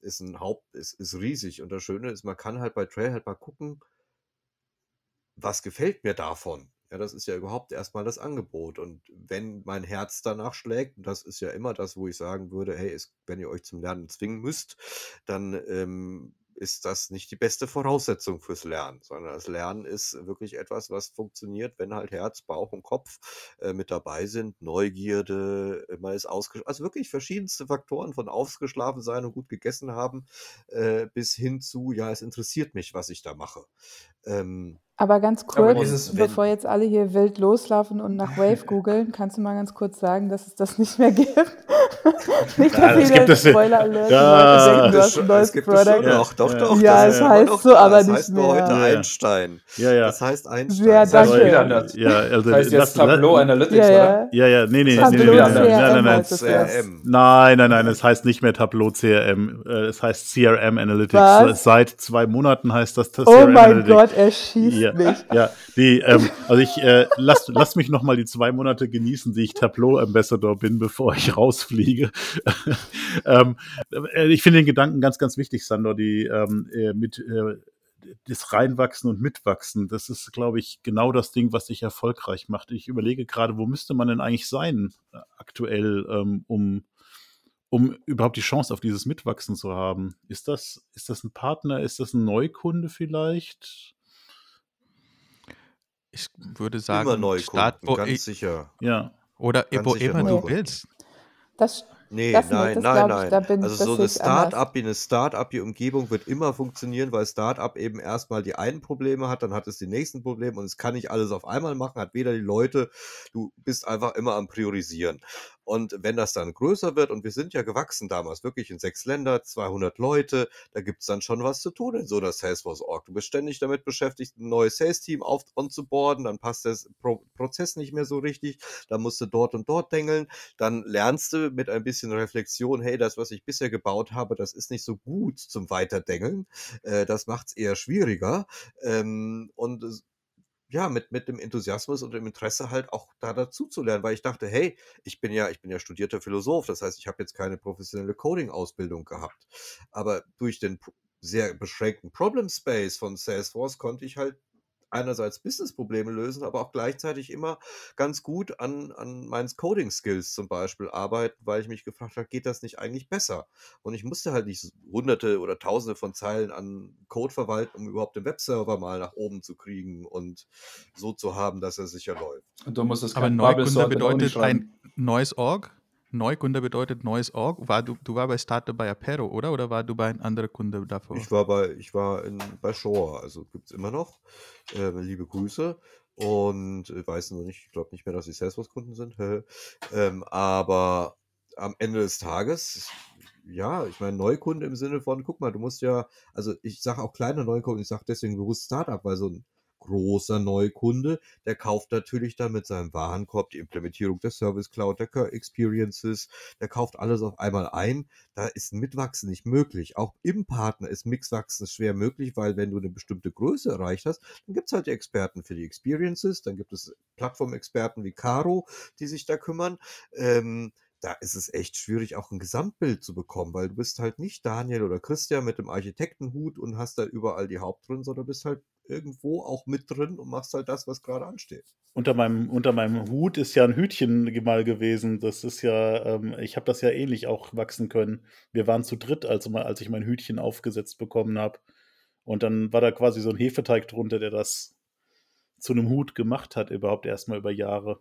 ist ein Haupt, ist, ist riesig. Und das Schöne ist, man kann halt bei Trail halt mal gucken, was gefällt mir davon? Ja, das ist ja überhaupt erstmal das Angebot. Und wenn mein Herz danach schlägt, und das ist ja immer das, wo ich sagen würde, hey, es, wenn ihr euch zum Lernen zwingen müsst, dann ähm, ist das nicht die beste Voraussetzung fürs Lernen, sondern das Lernen ist wirklich etwas, was funktioniert, wenn halt Herz, Bauch und Kopf äh, mit dabei sind, Neugierde, äh, man ist ausgeschlafen, also wirklich verschiedenste Faktoren von ausgeschlafen sein und gut gegessen haben, äh, bis hin zu, ja, es interessiert mich, was ich da mache. Ähm, Aber ganz Aber kurz, wenn- bevor jetzt alle hier wild loslaufen und nach Wave googeln, kannst du mal ganz kurz sagen, dass es das nicht mehr gibt? nicht, Ja, dass das wieder gibt es- Spoiler Alert, Ja. Denken, du es hast ein neues gibt schon Product. Ja. noch, doch, Ja. doch. Ja, das es heißt so, aber nicht heißt nur mehr. heute Ja, ja. Einstein. Ja, ja. Das heißt Einstein. Ja, Das heißt danke. wieder anders. Ja, also Das heißt jetzt Tableau Analytics, Ja, oder? ja. Ja, ja, nee, nee, Das heißt nee, wieder nee, anders. nein, nein, CRM nein. CRM. Nein, nein, nein, es heißt nicht mehr Tableau CRM, äh, es heißt CRM Analytics. Was? Seit zwei Monaten heißt das Oh CRM mein Analytics. Gott, er schießt Ja, mich. ja, die, ähm, also ich äh, lass, lass mich noch mal die zwei Monate genießen, die ich Tableau Ambassador bin, bevor ich rausfliege. ähm, äh, ich finde den Gedanken ganz, ganz wichtig, Sandor, die ähm, äh, mit äh, das Reinwachsen und Mitwachsen, das ist, glaube ich, genau das Ding, was dich erfolgreich macht. Ich überlege gerade, wo müsste man denn eigentlich sein äh, aktuell, ähm, um um überhaupt die Chance auf dieses Mitwachsen zu haben? Ist das, ist das ein Partner? Ist das ein Neukunde vielleicht? Ich würde Immer sagen, Neukunden, Start, wo, ganz ich, sicher. Ja. oder Ganz wo sicher immer du Neukunden. willst. Das, Nee, das nicht, nein, das nein, glaube ich, da nein. bin Also so eine. Start-up, eine Start-up-Umgebung wird immer funktionieren, weil Start-up eben erstmal die einen Probleme hat, dann hat es die nächsten Probleme und es kann nicht alles auf einmal machen, hat weder die Leute, du bist einfach immer am Priorisieren. Und wenn das dann größer wird, und wir sind ja gewachsen damals, wirklich in sechs Länder, 200 Leute, da gibt es dann schon was zu tun in so einer Salesforce-Org. Du bist ständig damit beschäftigt, ein neues Sales-Team auf onzuboarden, dann passt der Pro Prozess nicht mehr so richtig, dann musst du dort und dort dengeln, dann lernst du mit ein bisschen Reflexion, hey, das, was ich bisher gebaut habe, das ist nicht so gut zum Weiterdengeln, äh, das macht es eher schwieriger. Ähm, und ja, mit, mit dem Enthusiasmus und dem Interesse halt auch da dazu zu lernen, weil ich dachte, hey, ich bin ja, ich bin ja studierter Philosoph, das heißt, ich habe jetzt keine professionelle Coding-Ausbildung gehabt. Aber durch den sehr beschränkten Problem Space von Salesforce konnte ich halt einerseits Business-Probleme lösen, aber auch gleichzeitig immer ganz gut an, an meinen Coding-Skills zum Beispiel arbeiten, weil ich mich gefragt habe, geht das nicht eigentlich besser? Und ich musste halt nicht hunderte oder tausende von Zeilen an Code verwalten, um überhaupt den Webserver mal nach oben zu kriegen und so zu haben, dass er sicher läuft. Und du musstest Aber kein Bubble Neukunde bedeutet ein neues Org. Neukunde bedeutet neues Org. War du, du war bei Startup bei Apero, oder? Oder war du bei einem anderen Kunde davor? Ich war bei, ich war in, bei Shore, also gibt es immer noch. Äh, liebe Grüße. Und ich weiß nur nicht, ich glaube nicht mehr, dass sie Salesforce-Kunden sind. ähm, aber am Ende des Tages, ja, ich meine, Neukunde im Sinne von, guck mal, du musst ja, also ich sage auch kleine Neukunden, ich sage deswegen bewusst Startup, weil so ein großer Neukunde, der kauft natürlich dann mit seinem Warenkorb die Implementierung der Service Cloud, der Experiences, der kauft alles auf einmal ein. Da ist ein Mitwachsen nicht möglich. Auch im Partner ist Mixwachsen schwer möglich, weil wenn du eine bestimmte Größe erreicht hast, dann gibt es halt die Experten für die Experiences, dann gibt es Plattformexperten wie Caro, die sich da kümmern. Ähm, da ist es echt schwierig, auch ein Gesamtbild zu bekommen, weil du bist halt nicht Daniel oder Christian mit dem Architektenhut und hast da überall die Haupt drin, sondern bist halt irgendwo auch mit drin und machst halt das, was gerade ansteht. Unter meinem, unter meinem Hut ist ja ein Hütchen mal gewesen. Das ist ja, ähm, ich habe das ja ähnlich auch wachsen können. Wir waren zu dritt, als, als ich mein Hütchen aufgesetzt bekommen habe. Und dann war da quasi so ein Hefeteig drunter, der das zu einem Hut gemacht hat, überhaupt erstmal über Jahre.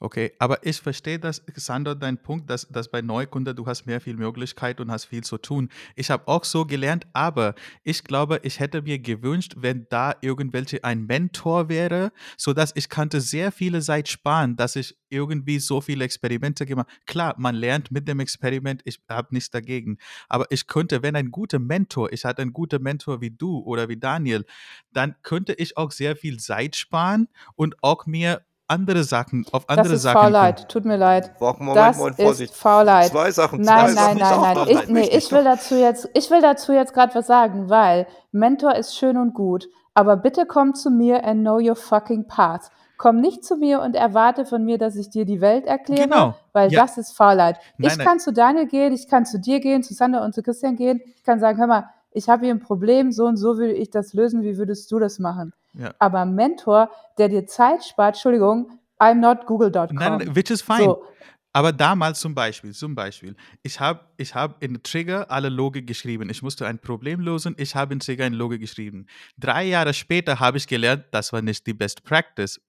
Okay, aber ich verstehe das, Sandor, dein Punkt, dass, dass bei Neukunde du hast mehr viel Möglichkeit und hast viel zu tun. Ich habe auch so gelernt, aber ich glaube, ich hätte mir gewünscht, wenn da irgendwelche ein Mentor wäre, sodass ich kannte sehr viele Zeit sparen, dass ich irgendwie so viele Experimente gemacht. Klar, man lernt mit dem Experiment, ich habe nichts dagegen, aber ich könnte, wenn ein guter Mentor, ich hatte einen guten Mentor wie du oder wie Daniel, dann könnte ich auch sehr viel Zeit sparen und auch mir andere Sachen, auf Das andere ist Sachen. Faulheit, tut mir leid. Moment, Das Moment, ist Vorsicht. Faulheit. Zwei Sachen, Nein, zwei nein, Sachen. nein, nein. Ich, nee, ich will dazu jetzt, ich will dazu jetzt gerade was sagen, weil Mentor ist schön und gut, aber bitte komm zu mir and know your fucking path. Komm nicht zu mir und erwarte von mir, dass ich dir die Welt erkläre, Genau. weil Ja. das ist Faulheit. Nein, ich nein. kann zu Daniel gehen, ich kann zu dir gehen, zu Sander und zu Christian gehen. Ich kann sagen, hör mal, ich habe hier ein Problem, so und so würde ich das lösen, wie würdest du das machen? Ja. Aber ein Mentor, der dir Zeit spart, Entschuldigung, I'm not google.com. Nein, nein, which is fine. So, Aber damals zum Beispiel, zum Beispiel, ich habe ich hab in Trigger alle Logik geschrieben. Ich musste ein Problem lösen, ich habe in Trigger eine Logik geschrieben. Drei Jahre später habe ich gelernt, das war nicht die Best Practice.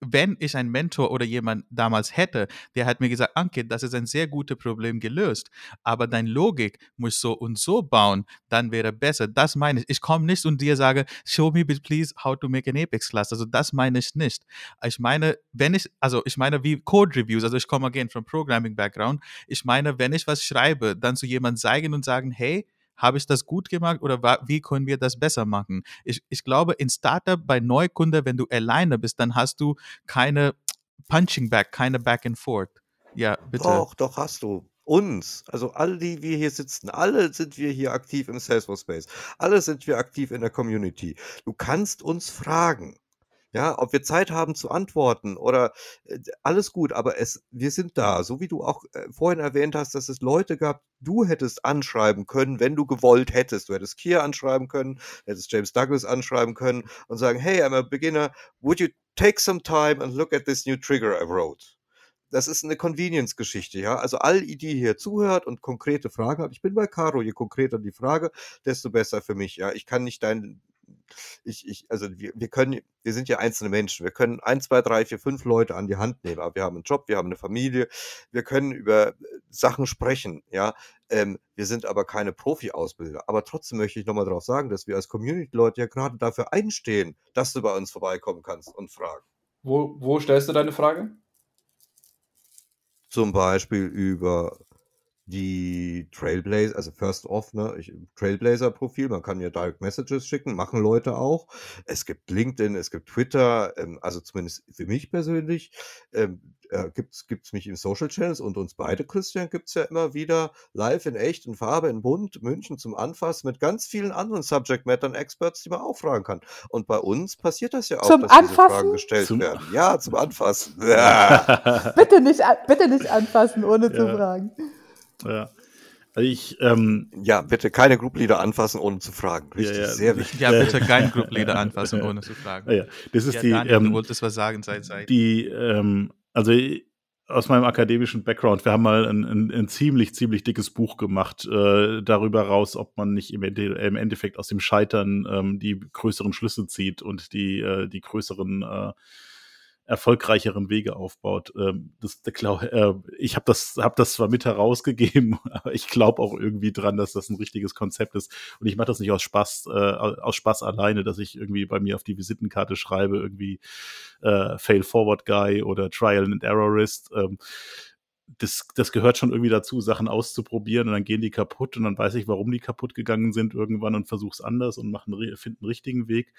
Wenn ich einen Mentor oder jemand damals hätte, der hat mir gesagt, Anke, das ist ein sehr gutes Problem gelöst, aber dein Logik muss so und so bauen, dann wäre besser. Das meine ich. Ich komme nicht und dir sage, show me please how to make an Apex Class. Also das meine ich nicht. Ich meine, wenn ich, also ich meine wie Code Reviews, also ich komme again from Programming Background. Ich meine, wenn ich was schreibe, dann zu jemandem zeigen und sagen, hey, habe ich das gut gemacht oder wie können wir das besser machen? Ich, ich glaube, in Startup bei Neukunde, wenn du alleine bist, dann hast du keine Punching Back, keine Back and Forth. Ja, bitte. Doch, doch hast du. Uns, also alle, die wir hier sitzen, alle sind wir hier aktiv im Salesforce Space. Alle sind wir aktiv in der Community. Du kannst uns fragen. Ja, ob wir Zeit haben zu antworten oder äh, alles gut, aber es, wir sind da. So wie du auch äh, vorhin erwähnt hast, dass es Leute gab, du hättest anschreiben können, wenn du gewollt hättest. Du hättest Kier anschreiben können, hättest James Douglas anschreiben können und sagen, hey, I'm a beginner, would you take some time and look at this new trigger I wrote? das ist eine Convenience-Geschichte, ja. Also all die hier zuhört und konkrete Fragen hat. Ich bin bei Caro, je konkreter die Frage, desto besser für mich, ja. Ich kann nicht dein, ich, ich, also wir, wir können, wir sind ja einzelne Menschen. Wir können ein, zwei, drei, vier, fünf Leute an die Hand nehmen. Aber wir haben einen Job, wir haben eine Familie, wir können über Sachen sprechen, ja. Ähm, wir sind aber keine Profi-Ausbilder. Aber trotzdem möchte ich nochmal darauf sagen, dass wir als Community-Leute ja gerade dafür einstehen, dass du bei uns vorbeikommen kannst und fragen. Wo, wo stellst du deine Frage? Zum Beispiel über die Trailblazer, also First Off, ne, ich, Trailblazer-Profil, man kann mir Direct Messages schicken, machen Leute auch. Es gibt LinkedIn, es gibt Twitter, ähm, also zumindest für mich persönlich ähm, äh, gibt's gibt's mich in Social Channels und uns beide, Christian, gibt's ja immer wieder live in echt, in Farbe, in bunt, München zum Anfassen mit ganz vielen anderen Subject Matter Experts, die man auch fragen kann. Und bei uns passiert das ja auch, Zum dass diese Fragen Anfassen? gestellt Zum- werden. Ja, zum Anfassen. Ja. Bitte nicht, bitte nicht anfassen, ohne zu Ja. fragen. Ja. Also ich, ähm, Ja, bitte keine Group Leader anfassen, ohne zu fragen. Ja, Richtig, ja. sehr wichtig. Ja, bitte kein Group Leader anfassen, ohne zu fragen. ja, das ist Ja, die, Daniel, du ähm, wolltest was sagen, sei, sei. die, ähm, also aus meinem akademischen Background, wir haben mal ein, ein, ein ziemlich, ziemlich dickes Buch gemacht äh, darüber raus, ob man nicht im, Ende, im Endeffekt aus dem Scheitern ähm, die größeren Schlüsse zieht und die, äh, die größeren äh, erfolgreicheren Wege aufbaut. Ähm, das, Klau äh, ich habe das, hab das zwar mit herausgegeben, aber ich glaube auch irgendwie dran, dass das ein richtiges Konzept ist. Und ich mache das nicht aus Spaß, äh, aus Spaß alleine, dass ich irgendwie bei mir auf die Visitenkarte schreibe, irgendwie äh, Fail Forward Guy oder Trial and Errorist. Ähm, das, das gehört schon irgendwie dazu, Sachen auszuprobieren und dann gehen die kaputt und dann weiß ich, warum die kaputt gegangen sind irgendwann und versuch's anders und finde einen richtigen Weg.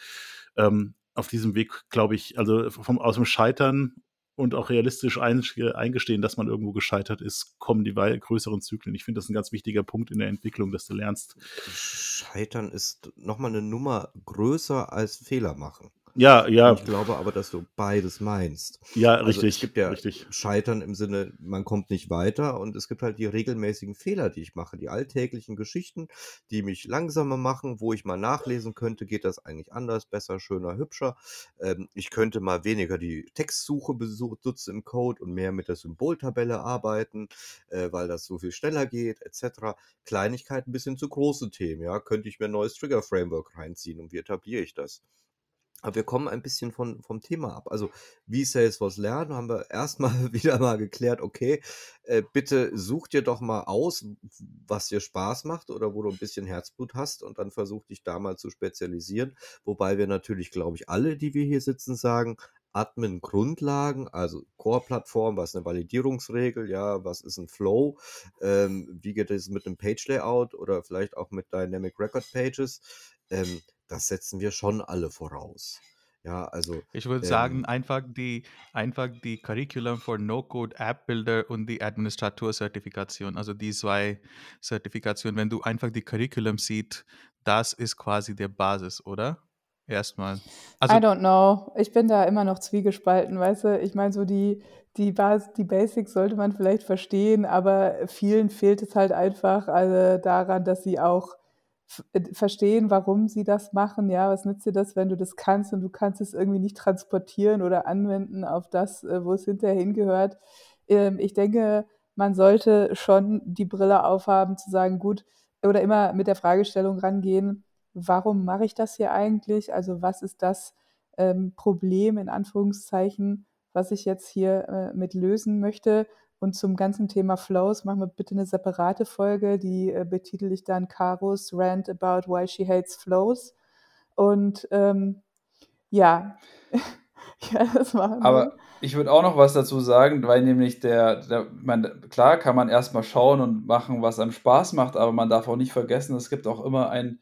Ähm, auf diesem Weg, glaube ich, also vom, aus dem Scheitern und auch realistisch einge- eingestehen, dass man irgendwo gescheitert ist, kommen die größeren Zyklen. Ich finde das ein ganz wichtiger Punkt in der Entwicklung, dass du lernst. Scheitern ist nochmal eine Nummer größer als Fehler machen. Ja, ja, Ich glaube aber, dass du beides meinst. ja, Also richtig. es gibt ja richtig. Scheitern im Sinne, man kommt nicht weiter und es gibt halt die regelmäßigen Fehler, die ich mache, die alltäglichen Geschichten, die mich langsamer machen, wo ich mal nachlesen könnte, geht das eigentlich anders, besser, schöner, hübscher. Ähm, ich könnte mal weniger die Textsuche benutzen im Code und mehr mit der Symboltabelle arbeiten, äh, weil das so viel schneller geht, etc. Kleinigkeiten bis hin zu großen Themen, ja, könnte ich mir ein neues Trigger-Framework reinziehen und wie etabliere ich das? Aber wir kommen ein bisschen von, vom Thema ab. Also, wie Salesforce lernen, haben wir erstmal wieder mal geklärt, okay, äh, bitte such dir doch mal aus, was dir Spaß macht oder wo du ein bisschen Herzblut hast und dann versuch dich da mal zu spezialisieren. Wobei wir natürlich, glaube ich, alle, die wir hier sitzen, sagen, Admin-Grundlagen, also Core-Plattform, was ist eine Validierungsregel, ja, was ist ein Flow, ähm, wie geht es mit einem Page-Layout oder vielleicht auch mit Dynamic Record Pages, ähm, das setzen wir schon alle voraus. Ja, also Ich würde ähm, sagen, einfach die, einfach die Curriculum for No-Code App Builder und die Administrator-Zertifikation, also die zwei Zertifikationen, wenn du einfach die Curriculum siehst, das ist quasi der Basis, oder? Erstmal. I Also, don't know. Ich bin da immer noch zwiegespalten, weißt du? Ich meine, so die, die, Bas die Basics sollte man vielleicht verstehen, aber vielen fehlt es halt einfach also daran, dass sie auch äh, verstehen, warum sie das machen. Ja, was nützt dir das, wenn du das kannst und du kannst es irgendwie nicht transportieren oder anwenden auf das, äh, wo es hinterher hingehört? Ähm, ich denke, man sollte schon die Brille aufhaben, zu sagen, gut, oder immer mit der Fragestellung rangehen, warum mache ich das hier eigentlich? Also was ist das ähm, Problem in Anführungszeichen, was ich jetzt hier äh, mit lösen möchte? Und zum ganzen Thema Flows machen wir bitte eine separate Folge, die äh, betitel ich dann Karos Rant about why she hates Flows. Und ähm, ja, ja, das machen wir. Aber ich würde auch noch was dazu sagen, weil nämlich der, der man, klar kann man erstmal schauen und machen, was einem Spaß macht, aber man darf auch nicht vergessen, es gibt auch immer ein,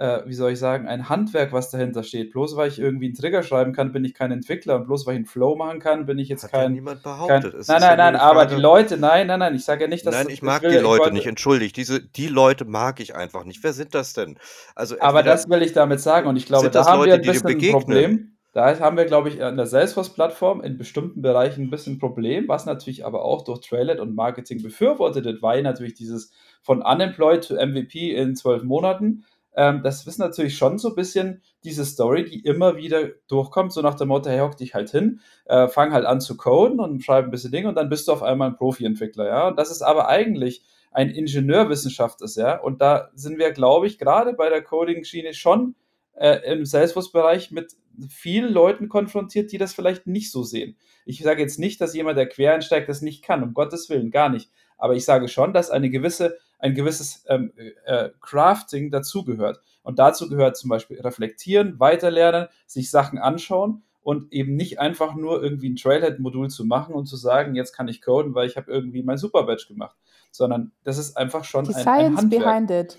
äh, wie soll ich sagen, ein Handwerk, was dahinter steht. Bloß weil ich irgendwie einen Trigger schreiben kann, bin ich kein Entwickler und bloß weil ich einen Flow machen kann, bin ich jetzt hat ja kein. niemand kein behauptet. Es nein, ist ja nein, nein, die aber die Leute, nein, nein, nein, ich sage ja nicht, dass Nein, ich ich mag will- die Leute wollte- nicht, entschuldigt. Diese, die Leute mag ich einfach nicht. Wer sind das denn? Also Aber das will ich damit sagen und ich glaube, da haben Leute, wir ein bisschen ein? Problem. Da haben wir, glaube ich, an der Salesforce-Plattform in bestimmten Bereichen ein bisschen ein Problem, was natürlich aber auch durch Trailet und Marketing befürwortet wird, weil natürlich dieses von Unemployed to MVP in zwölf Monaten ähm, das ist natürlich schon so ein bisschen diese Story, die immer wieder durchkommt, so nach dem Motto, hey, hock dich halt hin, äh, fang halt an zu coden und schreib ein bisschen Dinge und dann bist du auf einmal ein Profi-Entwickler, ja. Und das ist aber eigentlich ein Ingenieurwissenschaft ist, ja. Und da sind wir, glaube ich, gerade bei der Coding-Schiene schon äh, im Salesforce-Bereich mit vielen Leuten konfrontiert, die das vielleicht nicht so sehen. Ich sage jetzt nicht, dass jemand, der quer einsteigt, das nicht kann, um Gottes Willen, gar nicht. Aber ich sage schon, dass eine gewisse, ein gewisses ähm, äh, Crafting dazugehört. Und dazu gehört zum Beispiel reflektieren, weiterlernen, sich Sachen anschauen und eben nicht einfach nur irgendwie ein Trailhead-Modul zu machen und zu sagen, jetzt kann ich coden, weil ich habe irgendwie mein Superbatch gemacht, sondern das ist einfach schon Die ein, ein Science Handwerk. behind it.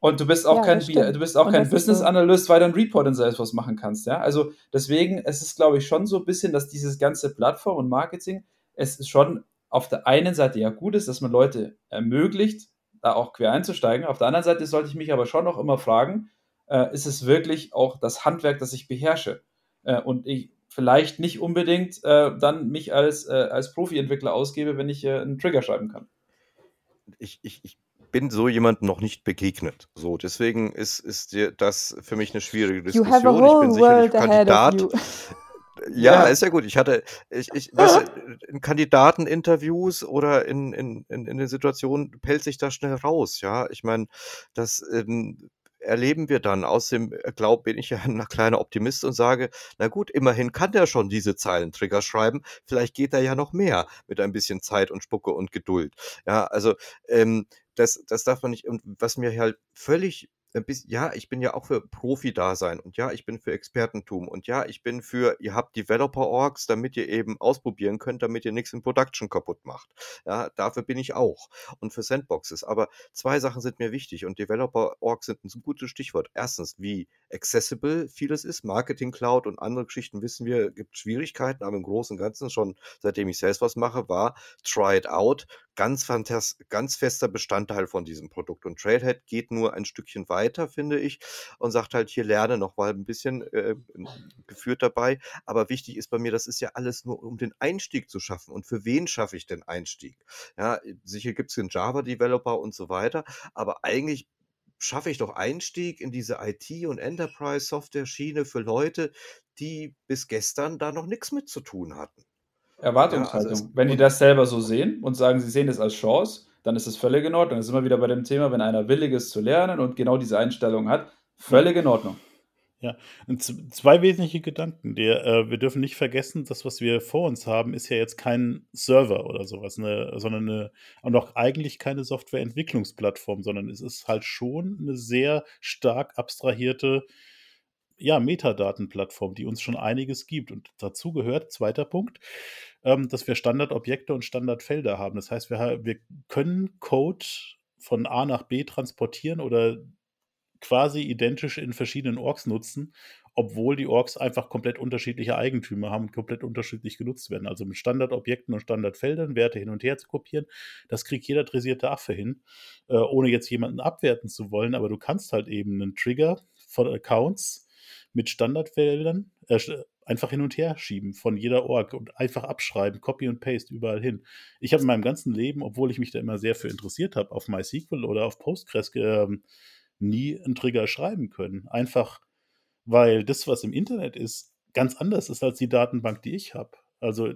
Und du bist auch Ja, kein, du bist auch Und kein Business. Analyst, weil du einen Report in Salesforce machen kannst, ja. Also deswegen, es ist, glaube ich, schon so ein bisschen, dass dieses ganze Plattform und Marketing, es ist schon auf der einen Seite ja gut ist, dass man Leute ermöglicht, da auch quer einzusteigen. Auf der anderen Seite sollte ich mich aber schon noch immer fragen, äh, ist es wirklich auch das Handwerk, das ich beherrsche? Äh, und ich vielleicht nicht unbedingt äh, dann mich als, äh, als Profi-Entwickler ausgebe, wenn ich äh, einen Trigger schreiben kann. ich, ich, ich bin so jemand noch nicht begegnet. So, deswegen ist, ist dir das für mich eine schwierige You have a Diskussion. Ich bin sicherlich world ahead of Kandidat. Ja, Ja. ist ja gut. Ich hatte, ich, ich, weißt in Kandidateninterviews oder in, in, in, in den Situationen pellt sich da schnell raus, ja. Ich meine, das ähm, erleben wir dann. Außerdem äh, glaub, bin ich ja ein kleiner Optimist und sage, na gut, immerhin kann der schon diese Zeilentrigger schreiben. Vielleicht geht da ja noch mehr mit ein bisschen Zeit und Spucke und Geduld. Ja, also ähm, das, das darf man nicht. Und was mir halt völlig bisschen, ja, ich bin ja auch für Profi-Dasein und ja, ich bin für Expertentum und ja, ich bin für, ihr habt Developer-Orgs, damit ihr eben ausprobieren könnt, damit ihr nichts in Production kaputt macht. Ja, dafür bin ich auch und für Sandboxes. Aber zwei Sachen sind mir wichtig und Developer-Orgs sind ein gutes Stichwort. Erstens, wie accessible vieles ist. Marketing Cloud und andere Geschichten wissen wir, gibt Schwierigkeiten, aber im Großen und Ganzen schon seitdem ich Salesforce mache, war Try it out ganz ganz fester Bestandteil von diesem Produkt. Und Trailhead geht nur ein Stückchen weiter, finde ich, und sagt halt, hier lerne noch mal ein bisschen äh, geführt dabei. Aber wichtig ist bei mir, das ist ja alles nur, um den Einstieg zu schaffen. Und für wen schaffe ich den Einstieg? Ja, sicher gibt es den Java-Developer und so weiter, aber eigentlich schaffe ich doch Einstieg in diese IT- und Enterprise-Software-Schiene für Leute, die bis gestern da noch nichts mit zu tun hatten. Erwartungshaltung. Ja, also wenn die das selber so sehen und sagen, sie sehen es als Chance, dann ist es völlig in Ordnung. Dann sind wir wieder bei dem Thema, wenn einer willig ist zu lernen und genau diese Einstellung hat, völlig in Ordnung. Und z- zwei wesentliche Gedanken. Der, äh, wir dürfen nicht vergessen, das, was wir vor uns haben, ist ja jetzt kein Server oder sowas, ne, sondern eine, und auch eigentlich keine Softwareentwicklungsplattform, sondern es ist halt schon eine sehr stark abstrahierte ja, Metadatenplattform, die uns schon einiges gibt. Und dazu gehört, zweiter Punkt, ähm, dass wir Standardobjekte und Standardfelder haben. Das heißt, wir, wir können Code von A nach B transportieren oder quasi identisch in verschiedenen Orgs nutzen, obwohl die Orgs einfach komplett unterschiedliche Eigentümer haben und komplett unterschiedlich genutzt werden. Also mit Standardobjekten und Standardfeldern Werte hin und her zu kopieren, das kriegt jeder dressierte Affe hin, äh, ohne jetzt jemanden abwerten zu wollen, aber du kannst halt eben einen Trigger von Accounts mit Standardfeldern äh, einfach hin und her schieben von jeder Org und einfach abschreiben, Copy und Paste überall hin. Ich habe in meinem ganzen Leben, obwohl ich mich da immer sehr für interessiert habe, auf MySQL oder auf Postgres ähm, nie einen Trigger schreiben können. Einfach, weil das, was im Internet ist, ganz anders ist als die Datenbank, die ich habe. Also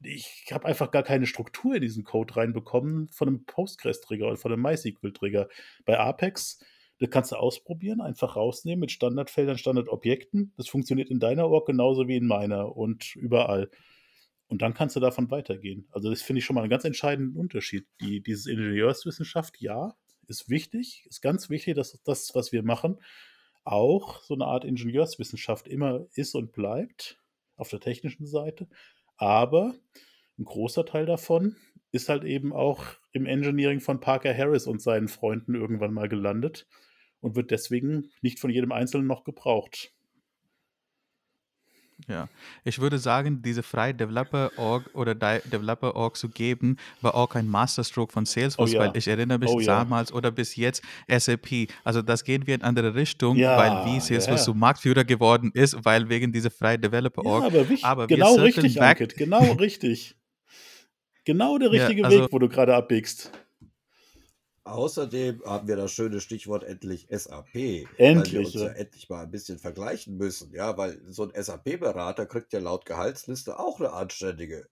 ich, habe einfach gar keine Struktur in diesen Code reinbekommen von einem Postgres-Trigger oder von einem MySQL-Trigger. Bei Apex, das kannst du ausprobieren, einfach rausnehmen mit Standardfeldern, Standardobjekten. Das funktioniert in deiner Org genauso wie in meiner und überall. Und dann kannst du davon weitergehen. Also das finde ich schon mal einen ganz entscheidenden Unterschied. Die, dieses Ingenieurswissenschaft, ja, ist wichtig, ist ganz wichtig, dass das, was wir machen, auch so eine Art Ingenieurswissenschaft immer ist und bleibt auf der technischen Seite. Aber ein großer Teil davon ist halt eben auch im Engineering von Parker Harris und seinen Freunden irgendwann mal gelandet und wird deswegen nicht von jedem Einzelnen noch gebraucht. Ja, ich würde sagen, diese freie Developer-Org oder Developer-Org zu geben, war auch ein Masterstroke von Salesforce, Oh ja. weil ich erinnere mich Oh ja. damals oder bis jetzt SAP. Also das gehen wir in andere Richtung, Ja, weil wie Salesforce ja. so Marktführer geworden ist, weil wegen dieser freie Ja, Developer-Org. aber, wichtig, aber genau richtig, Ankit, genau richtig. Genau der Ja, richtige also- Weg, wo du gerade abbiegst. Außerdem haben wir das schöne Stichwort endlich SAP, weil wir Endlich, uns ja ja. endlich mal ein bisschen vergleichen müssen, ja, weil so ein SAP-Berater kriegt ja laut Gehaltsliste auch eine anständige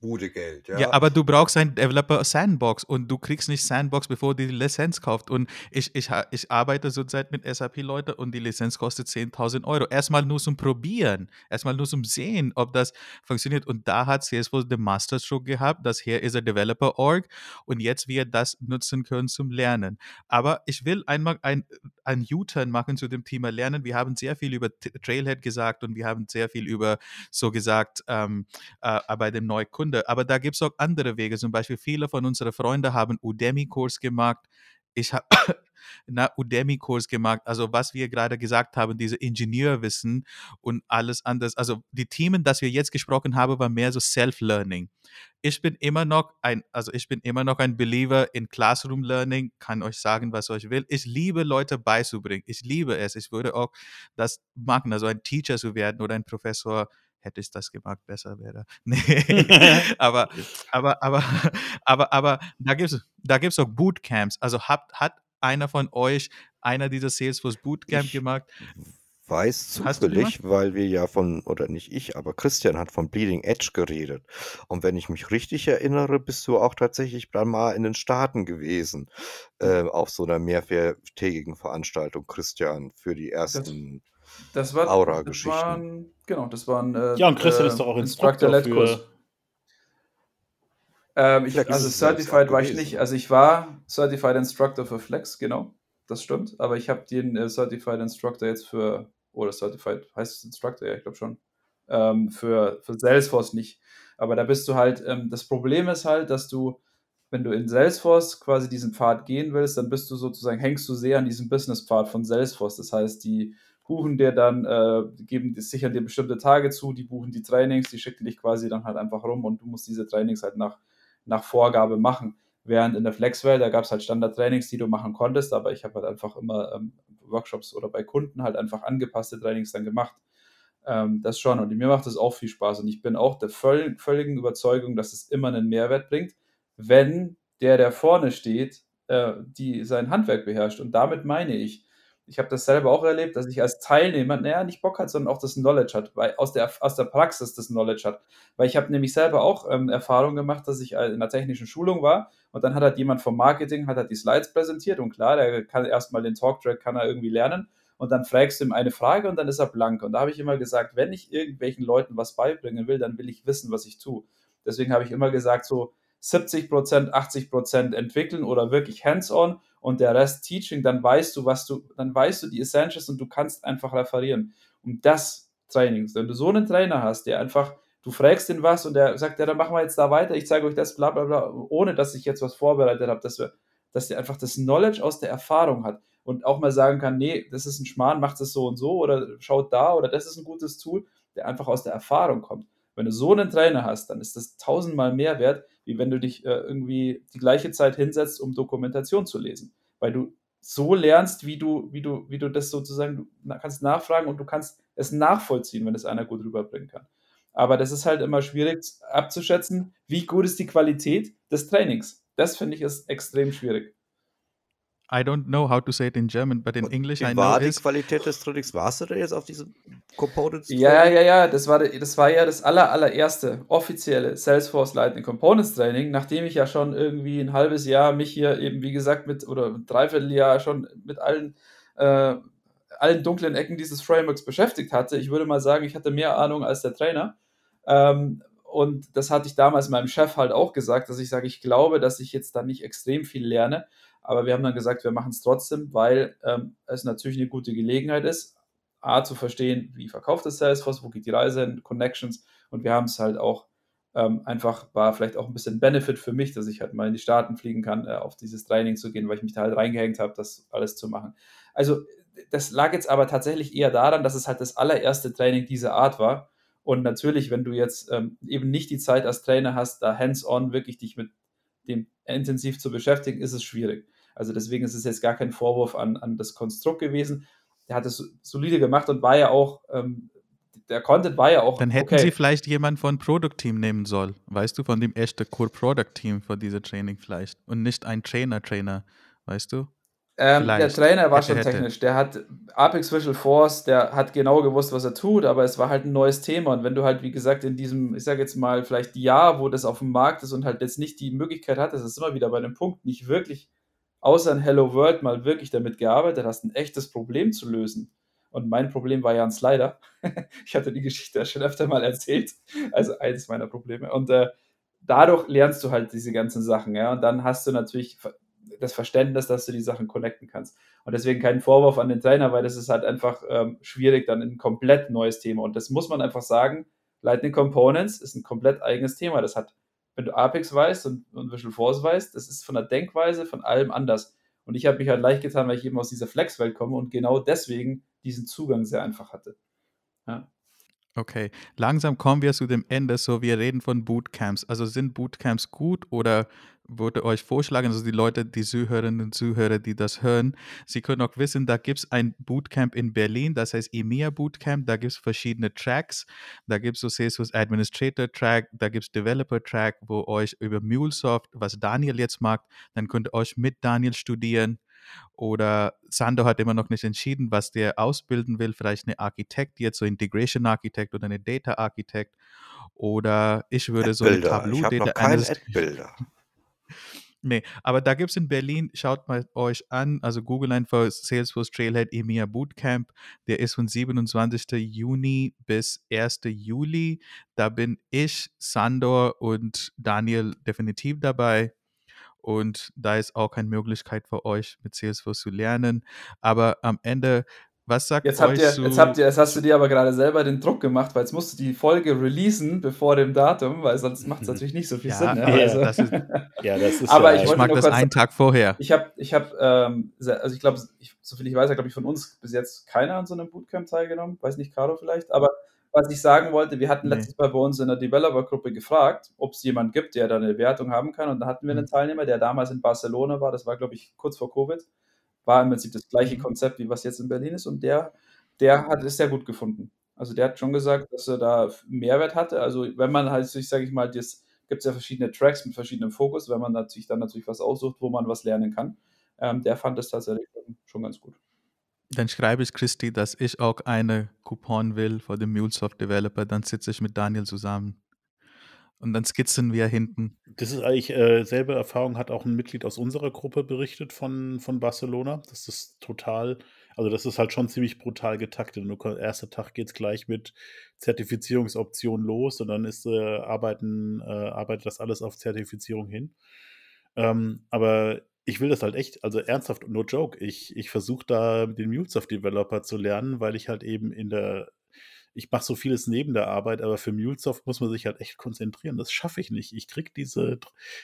Bude Geld, Ja, ja. aber du brauchst ein Developer Sandbox und du kriegst nicht Sandbox, bevor die Lizenz kaufst. Und ich, ich, ich arbeite zurzeit mit SAP-Leuten und die Lizenz kostet 10.000 Euro. Erstmal nur zum Probieren, erstmal nur zum Sehen, ob das funktioniert. Und da hat Salesforce den Masterstroke gehabt, das hier ist ein Developer-Org und jetzt wir das nutzen können zum Lernen. Aber ich will einmal ein, ein U-Turn machen zu dem Thema Lernen. Wir haben sehr viel über Trailhead gesagt und wir haben sehr viel über so gesagt, ähm, äh, bei dem Neukunde. Aber da gibt es auch andere Wege. Zum Beispiel viele von unseren Freunden haben Udemy-Kurs gemacht. Ich habe einen Udemy-Kurs gemacht. Also was wir gerade gesagt haben, diese Ingenieurwissen und alles anderes. Also die Themen, das wir jetzt gesprochen haben, war mehr so Self-Learning. Ich bin immer noch ein, also ich bin immer noch ein Believer in Classroom Learning, kann euch sagen, was ich will. Ich liebe Leute beizubringen. Ich liebe es. Ich würde auch das machen, also ein Teacher zu werden oder ein Professor hätte ich das gemacht, besser wäre. Nee, aber, aber, aber, aber, aber da gibt es da gibt's auch Bootcamps. Also hat, hat einer von euch einer dieser Salesforce Bootcamp Ich gemacht? weiß zufällig, weil wir ja von, oder nicht ich, aber Christian hat von Bleeding Edge geredet. Und wenn ich mich richtig erinnere, bist du auch tatsächlich dann mal in den Staaten gewesen, äh, auf so einer mehrtägigen Veranstaltung, Christian, für die ersten das war, das Aura-Geschichten. waren, genau, das waren äh, Ja, und Christian ist äh, doch auch Instructor Instructor-led-Kurs. für. Ähm, ich, also ist Certified war ich nicht. Also ich war Certified Instructor für Flex, genau. Das stimmt. Aber ich habe den äh, Certified Instructor jetzt für, oder Certified, heißt es Instructor? Ja, ich glaube schon. Ähm, für, für Salesforce nicht. Aber da bist du halt, ähm, das Problem ist halt, dass du, wenn du in Salesforce quasi diesen Pfad gehen willst, dann bist du sozusagen, hängst du sehr an diesem Business-Pfad von Salesforce. Das heißt, die buchen dir dann, äh, geben, sichern dir bestimmte Tage zu, die buchen die Trainings, die schicken dich quasi dann halt einfach rum und du musst diese Trainings halt nach, nach Vorgabe machen. Während in der Flexwelt, da gab es halt Standard-Trainings, die du machen konntest, aber ich habe halt einfach immer ähm, Workshops oder bei Kunden halt einfach angepasste Trainings dann gemacht. Ähm, das schon. Und mir macht das auch viel Spaß. Und ich bin auch der völ völligen Überzeugung, dass es immer einen Mehrwert bringt, wenn der, der vorne steht, äh, die sein Handwerk beherrscht. Und damit meine ich, ich habe das selber auch erlebt, dass ich als Teilnehmer, naja, nicht Bock hat, sondern auch das Knowledge hat, weil aus der, aus der Praxis das Knowledge hat. Weil ich habe nämlich selber auch ähm, Erfahrung gemacht, dass ich äh, in einer technischen Schulung war und dann hat halt jemand vom Marketing, hat halt die Slides präsentiert und klar, der kann erstmal den Talktrack, kann er irgendwie lernen und dann fragst du ihm eine Frage und dann ist er blank. Und da habe ich immer gesagt, wenn ich irgendwelchen Leuten was beibringen will, dann will ich wissen, was ich tue. Deswegen habe ich immer gesagt, so 70 Prozent, 80 Prozent entwickeln oder wirklich hands-on und der Rest Teaching, dann weißt du, was du, dann weißt du die Essentials und du kannst einfach referieren. Und das Training, wenn du so einen Trainer hast, der einfach, du fragst ihn was und der sagt, ja, dann machen wir jetzt da weiter, ich zeige euch das, bla bla bla, ohne dass ich jetzt was vorbereitet habe, dass, wir, dass der einfach das Knowledge aus der Erfahrung hat und auch mal sagen kann, nee, das ist ein Schmarrn, macht es so und so oder schaut da oder das ist ein gutes Tool, der einfach aus der Erfahrung kommt. Wenn du so einen Trainer hast, dann ist das tausendmal mehr wert, wie wenn du dich äh, irgendwie die gleiche Zeit hinsetzt, um Dokumentation zu lesen. Weil du so lernst, wie du, wie du, wie du das sozusagen, du kannst nachfragen und du kannst es nachvollziehen, wenn es einer gut rüberbringen kann. Aber das ist halt immer schwierig abzuschätzen, wie gut ist die Qualität des Trainings. Das finde ich ist extrem schwierig. I don't know how to say it in German, but in Und English I know war die is Qualität des Trainings? Warst du da jetzt auf diesem Components Ja, Training? ja, ja, das war, das war ja das aller, allererste offizielle Salesforce Lightning Components Training, nachdem ich ja schon irgendwie ein halbes Jahr mich hier eben, wie gesagt, mit, oder ein Dreivierteljahr schon mit allen, äh, allen dunklen Ecken dieses Frameworks beschäftigt hatte. Ich würde mal sagen, ich hatte mehr Ahnung als der Trainer. Ähm, und das hatte ich damals meinem Chef halt auch gesagt, dass ich sage, ich glaube, dass ich jetzt da nicht extrem viel lerne. Aber wir haben dann gesagt, wir machen es trotzdem, weil ähm, es natürlich eine gute Gelegenheit ist, A, zu verstehen, wie verkauft das Salesforce, wo geht die Reise hin, Connections. Und wir haben es halt auch ähm, einfach, war vielleicht auch ein bisschen Benefit für mich, dass ich halt mal in die Staaten fliegen kann, äh, auf dieses Training zu gehen, weil ich mich da halt reingehängt habe, das alles zu machen. Also das lag jetzt aber tatsächlich eher daran, dass es halt das allererste Training dieser Art war. Und natürlich, wenn du jetzt ähm, eben nicht die Zeit als Trainer hast, da hands-on wirklich dich mit dem intensiv zu beschäftigen, ist es schwierig. Also deswegen ist es jetzt gar kein Vorwurf an, an das Konstrukt gewesen. Der hat es solide gemacht und war ja auch, ähm, der Content war ja auch Dann hätten okay. sie vielleicht jemanden von Product Team nehmen sollen. Weißt du, von dem echten Core Product Team für diese Training vielleicht. Und nicht ein Trainer-Trainer. Weißt du? Ähm, der. Trainer war Hätte, schon hätte. technisch. Der hat Apex Visual Force, der hat genau gewusst, was er tut, aber es war halt ein neues Thema. Und wenn du halt, wie gesagt, in diesem, ich sage jetzt mal, vielleicht Jahr, wo das auf dem Markt ist und halt jetzt nicht die Möglichkeit hat, das ist immer wieder bei dem Punkt, nicht wirklich außer in Hello World mal wirklich damit gearbeitet hast, ein echtes Problem zu lösen. Und mein Problem war ja ein Slider. ich hatte die Geschichte ja schon öfter mal erzählt. Also eines meiner Probleme. Und äh, dadurch lernst du halt diese ganzen Sachen, ja. Und dann hast du natürlich das Verständnis, dass du die Sachen connecten kannst. Und deswegen kein Vorwurf an den Trainer, weil das ist halt einfach ähm, schwierig, dann ein komplett neues Thema. Und das muss man einfach sagen, Lightning Components ist ein komplett eigenes Thema. Das hat, wenn du Apex weißt und, und Visual Force weißt, das ist von der Denkweise von allem anders. Und ich habe mich halt leicht getan, weil ich eben aus dieser Flex-Welt komme und genau deswegen diesen Zugang sehr einfach hatte. Ja. Okay, langsam kommen wir zu dem Ende. So, wir reden von Bootcamps. Also sind Bootcamps gut oder würde euch vorschlagen, also die Leute, die Zuhörerinnen und Zuhörer, die das hören, sie können auch wissen, da gibt es ein Bootcamp in Berlin, das heißt EMEA Bootcamp, da gibt es verschiedene Tracks, da gibt es so Salesforce Administrator Track, da gibt es Developer Track, wo euch über MuleSoft, was Daniel jetzt mag, dann könnt ihr euch mit Daniel studieren. Oder Sando hat immer noch nicht entschieden, was der ausbilden will. Vielleicht eine Architekt jetzt, so Integration Architect oder eine Data Architect. Oder ich würde so eine Ad-Builder. Tableau Data noch Analyst. Ad-Builder. Nee, aber da gibt es in Berlin, schaut mal euch an, also Google einfach Salesforce Trailhead EMEA Bootcamp, der ist von 27. Juni bis 1. Juli. Da bin ich, Sandor und Daniel definitiv dabei. Und da ist auch keine Möglichkeit für euch, mit Salesforce zu lernen. Aber am Ende, was sagt Jetzt euch habt ihr, zu, jetzt habt ihr, jetzt hast du dir aber gerade selber den Druck gemacht, weil jetzt musst du die Folge releasen bevor dem Datum, weil sonst macht es natürlich nicht so viel Ja, Sinn. Ne? ja, Also, das ist- Ja, das ist Aber ich ich mag das kurz einen Tag vorher. ich habe, ich habe, ähm, also ich glaube, ich, soviel ich weiß, hat glaube ich von uns bis jetzt keiner an so einem Bootcamp teilgenommen. Weiß nicht, Caro vielleicht. Aber was ich sagen wollte, wir hatten Nee. letztes Mal bei uns in der Developer-Gruppe gefragt, ob es jemand gibt, der da eine Wertung haben kann. Und da hatten wir einen Mhm. Teilnehmer, der damals in Barcelona war. Das war, glaube ich, kurz vor Covid. War im Prinzip das gleiche Mhm. Konzept, wie was jetzt in Berlin ist. Und der, der hat es sehr gut gefunden. Also der hat schon gesagt, dass er da Mehrwert hatte. Also wenn man halt sich, sage ich mal, das gibt es ja verschiedene Tracks mit verschiedenem Fokus, wenn man natürlich dann natürlich was aussucht, wo man was lernen kann. Ähm, der fand es tatsächlich schon ganz gut. Dann schreibe ich Christi, dass ich auch eine Coupon will für den MuleSoft Developer. Dann sitze ich mit Daniel zusammen. Und dann skizzen wir hinten. Das ist eigentlich äh, selbe Erfahrung hat auch ein Mitglied aus unserer Gruppe berichtet von, von Barcelona. Das ist total, also das ist halt schon ziemlich brutal getaktet. Nur der erste Tag geht es gleich mit Zertifizierungsoptionen los und dann ist äh, arbeiten, äh, arbeitet das alles auf Zertifizierung hin. Ähm, aber ich will das halt echt, also ernsthaft, no joke. Ich, ich versuche da den MuleSoft Developer zu lernen, weil ich halt eben in der ich mache so vieles neben der Arbeit, aber für MuleSoft muss man sich halt echt konzentrieren. Das schaffe ich nicht. Ich krieg diese,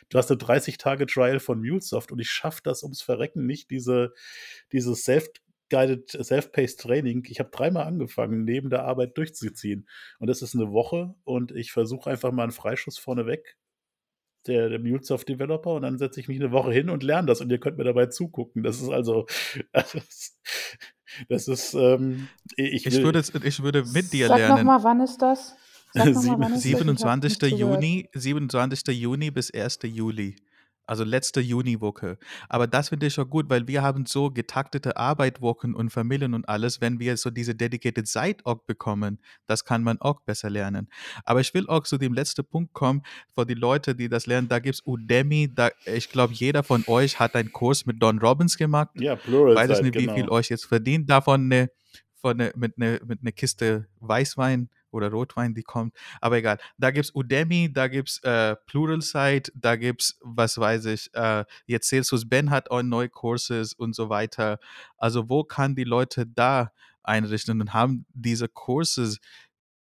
du hast eine 30-Tage-Trial von MuleSoft und ich schaffe das ums Verrecken nicht, diese, dieses Self-Guided, Self-Paced Training. Ich habe dreimal angefangen, neben der Arbeit durchzuziehen. Und das ist eine Woche und ich versuche einfach mal einen Freischuss vorneweg, der, der MuleSoft Developer, und dann setze ich mich eine Woche hin und lerne das und ihr könnt mir dabei zugucken. Das ist also, das, das ist, ähm, ich, Ich würde, ich würde mit dir Sag lernen. nochmal, wann ist das? Sag noch mal, wann ist das? Ich hab nicht 27. zugehört. Juni, 27. Juni bis 1. Juli. Also letzte Juniwoche. Aber das finde ich auch gut, weil wir haben so getaktete Arbeitwochen und Familien und alles. Wenn wir so diese dedicated Zeit auch bekommen, das kann man auch besser lernen. Aber ich will auch zu dem letzten Punkt kommen, für die Leute, die das lernen. Da gibt es Udemy. Da, ich glaube, jeder von euch hat einen Kurs mit Don Robbins gemacht. Ja, Plural weiß nicht, wie genau. viel euch jetzt verdient davon eine, von eine, mit einer mit eine Kiste Weißwein oder Rotwein, die kommt. Aber egal. Da gibt es Udemy, da gibt es äh, Pluralsight, da gibt es, was weiß ich, äh, jetzt Celsius Ben hat auch neue Courses und so weiter. Also wo kann die Leute da einrichten und haben diese Courses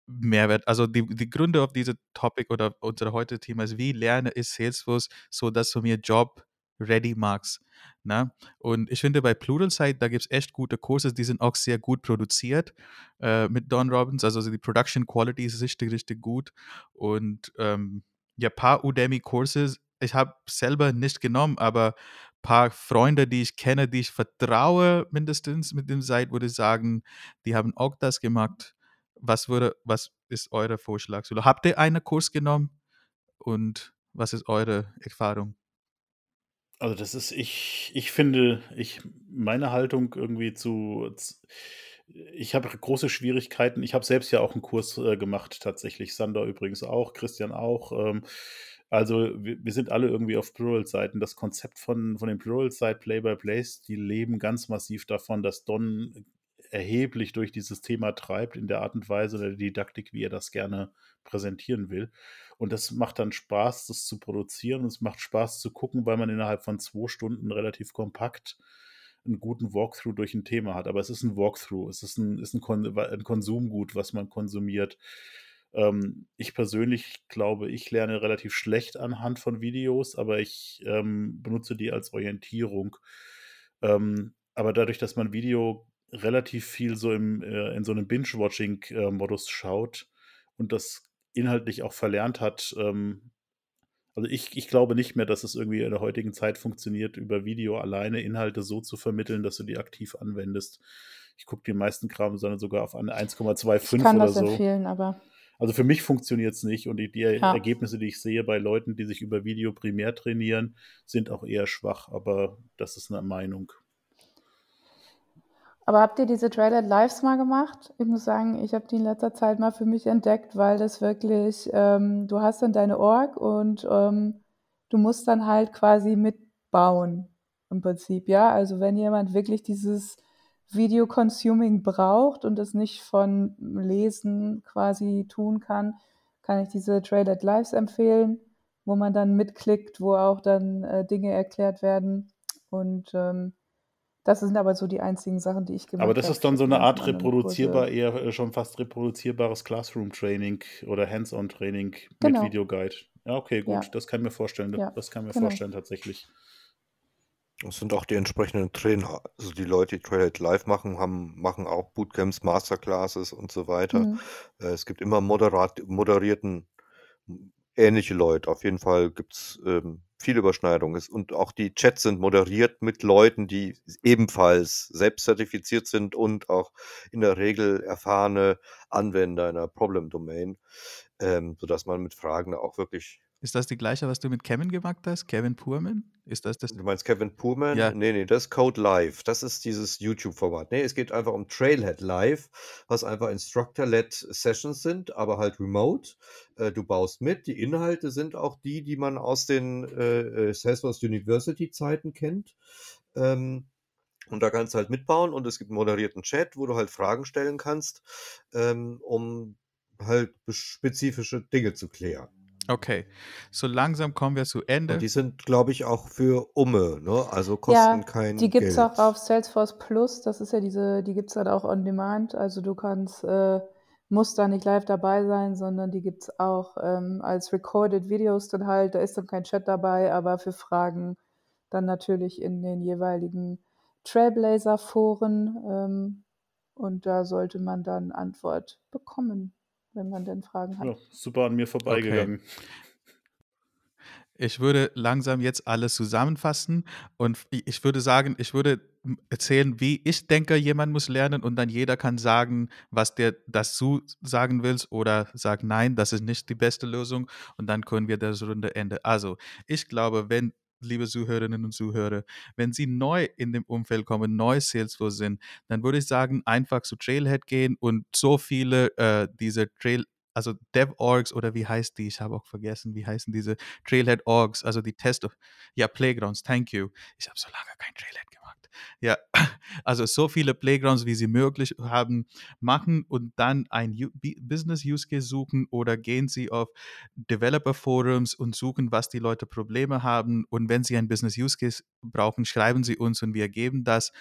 Mehrwert? Also die, die Gründe auf diese Topic oder unser heutige Thema ist, wie lerne ich Salesforce, so dass du mir Job ready machst. Ne? Und ich finde, bei Pluralsight, da gibt es echt gute Kurse, die sind auch sehr gut produziert äh, mit Don Robbins. Also die Production Quality ist richtig, richtig gut. Und ähm, ja, paar Udemy-Kurse, ich habe selber nicht genommen, aber paar Freunde, die ich kenne, die ich vertraue, mindestens mit dem Site, würde ich sagen, die haben auch das gemacht. Was würde, was ist euer Vorschlag? Habt ihr einen Kurs genommen und was ist eure Erfahrung? Also das ist, ich, ich finde, ich, meine Haltung irgendwie zu, ich habe große Schwierigkeiten. Ich habe selbst ja auch einen Kurs äh, gemacht, tatsächlich. Sander übrigens auch, Christian auch. Ähm, also wir, wir sind alle irgendwie auf Plural-Seiten. Das Konzept von, von den Plural-Site Play-by-Plays, die leben ganz massiv davon, dass Don erheblich durch dieses Thema treibt in der Art und Weise der Didaktik, wie er das gerne präsentieren will. Und das macht dann Spaß, das zu produzieren. Und es macht Spaß zu gucken, weil man innerhalb von zwei Stunden relativ kompakt einen guten Walkthrough durch ein Thema hat. Aber es ist ein Walkthrough, es ist ein, ist ein, Kon ein Konsumgut, was man konsumiert. Ähm, ich persönlich glaube, ich lerne relativ schlecht anhand von Videos, aber ich ähm, benutze die als Orientierung. Ähm, aber dadurch, dass man Video relativ viel so im, äh, in so einem Binge-Watching-Modus schaut und das inhaltlich auch verlernt hat, ähm, also ich, ich glaube nicht mehr, dass es irgendwie in der heutigen Zeit funktioniert, über Video alleine Inhalte so zu vermitteln, dass du die aktiv anwendest. Ich gucke den meisten Kram sondern sogar auf eine Ich 1,25 kann oder das so. empfehlen, aber Also für mich funktioniert es nicht und die, die ja. Ergebnisse, die ich sehe bei Leuten, die sich über Video primär trainieren, sind auch eher schwach, aber das ist eine Meinung. Aber habt ihr diese Trailer Lives mal gemacht? Ich muss sagen, ich habe die in letzter Zeit mal für mich entdeckt, weil das wirklich, ähm, du hast dann deine Org und ähm, du musst dann halt quasi mitbauen im Prinzip, ja. Also wenn jemand wirklich dieses Video-Consuming braucht und es nicht von Lesen quasi tun kann, kann ich diese Trailer Lives empfehlen, wo man dann mitklickt, wo auch dann äh, Dinge erklärt werden und ähm, das sind aber so die einzigen Sachen, die ich gemacht habe. Aber das ist dann so eine Art reproduzierbar, Kurse. eher äh, schon fast reproduzierbares Classroom-Training oder Hands-on-Training mit Genau. Videoguide. Ja, okay, gut, Ja, das kann ich mir vorstellen. ja, Das kann ich mir genau. vorstellen, tatsächlich. Das sind auch die entsprechenden Trainer. Also die Leute, die Trailhead Live machen, haben, machen auch Bootcamps, Masterclasses und so weiter. Mhm. Äh, Es gibt immer moderat, moderierten, ähnliche Leute. Auf jeden Fall gibt es ähm, viele Überschneidungen. Es- Und auch die Chats sind moderiert mit Leuten, die ebenfalls selbst zertifiziert sind und auch in der Regel erfahrene Anwender einer Problem-Domain, ähm, sodass man mit Fragen auch wirklich Ist das die gleiche, was du mit Kevin gemacht hast? Kevin Purman? Ist das das? Du meinst Kevin Purman? Ja. Nee, nee, das ist Code Live. Das ist dieses YouTube-Format. Nee, es geht einfach um Trailhead Live, was einfach Instructor-led Sessions sind, aber halt remote. Äh, du baust mit. Die Inhalte sind auch die, die man aus den äh, äh, Salesforce University-Zeiten kennt. Ähm, und da kannst du halt mitbauen und es gibt einen moderierten Chat, wo du halt Fragen stellen kannst, ähm, um halt spezifische Dinge zu klären. Okay, so langsam kommen wir zu Und Ende. die sind, glaube ich, auch für Umme, ne? Also Ja, kosten kein die gibt's Geld. auch auf Salesforce Plus. Das ist ja diese, die gibt's dann auch on demand. Also du kannst, äh, musst da nicht live dabei sein, sondern die gibt's auch ähm, als recorded Videos dann halt. Da ist dann kein Chat dabei, aber für Fragen dann natürlich in den jeweiligen Trailblazer-Foren. Ähm, und da sollte man dann Antwort bekommen, wenn man denn Fragen hat. Ja, super an mir vorbeigegangen. Ich würde langsam jetzt alles zusammenfassen und ich würde sagen, ich würde erzählen, wie ich denke, jemand muss lernen und dann jeder kann sagen, was der dazu sagen will oder sagt, nein, das ist nicht die beste Lösung und dann können wir das Runde enden. Also, ich glaube, wenn, liebe Zuhörerinnen und Zuhörer, wenn Sie neu in dem Umfeld kommen, neu Salesforce sind, dann würde ich sagen, einfach zu Trailhead gehen und so viele äh, diese Trail, also DevOrgs oder wie heißt die? Ich habe auch vergessen, wie heißen diese Trailhead Orgs, also die Test, ja, Playgrounds, thank you. Ich habe so lange kein Trailhead. Ja, also so viele Playgrounds, wie sie möglich haben, machen und dann ein U Business Use Case suchen oder gehen sie auf Developer Forums und suchen, was die Leute Probleme haben. Und wenn sie ein Business Use Case brauchen, schreiben sie uns und wir geben das.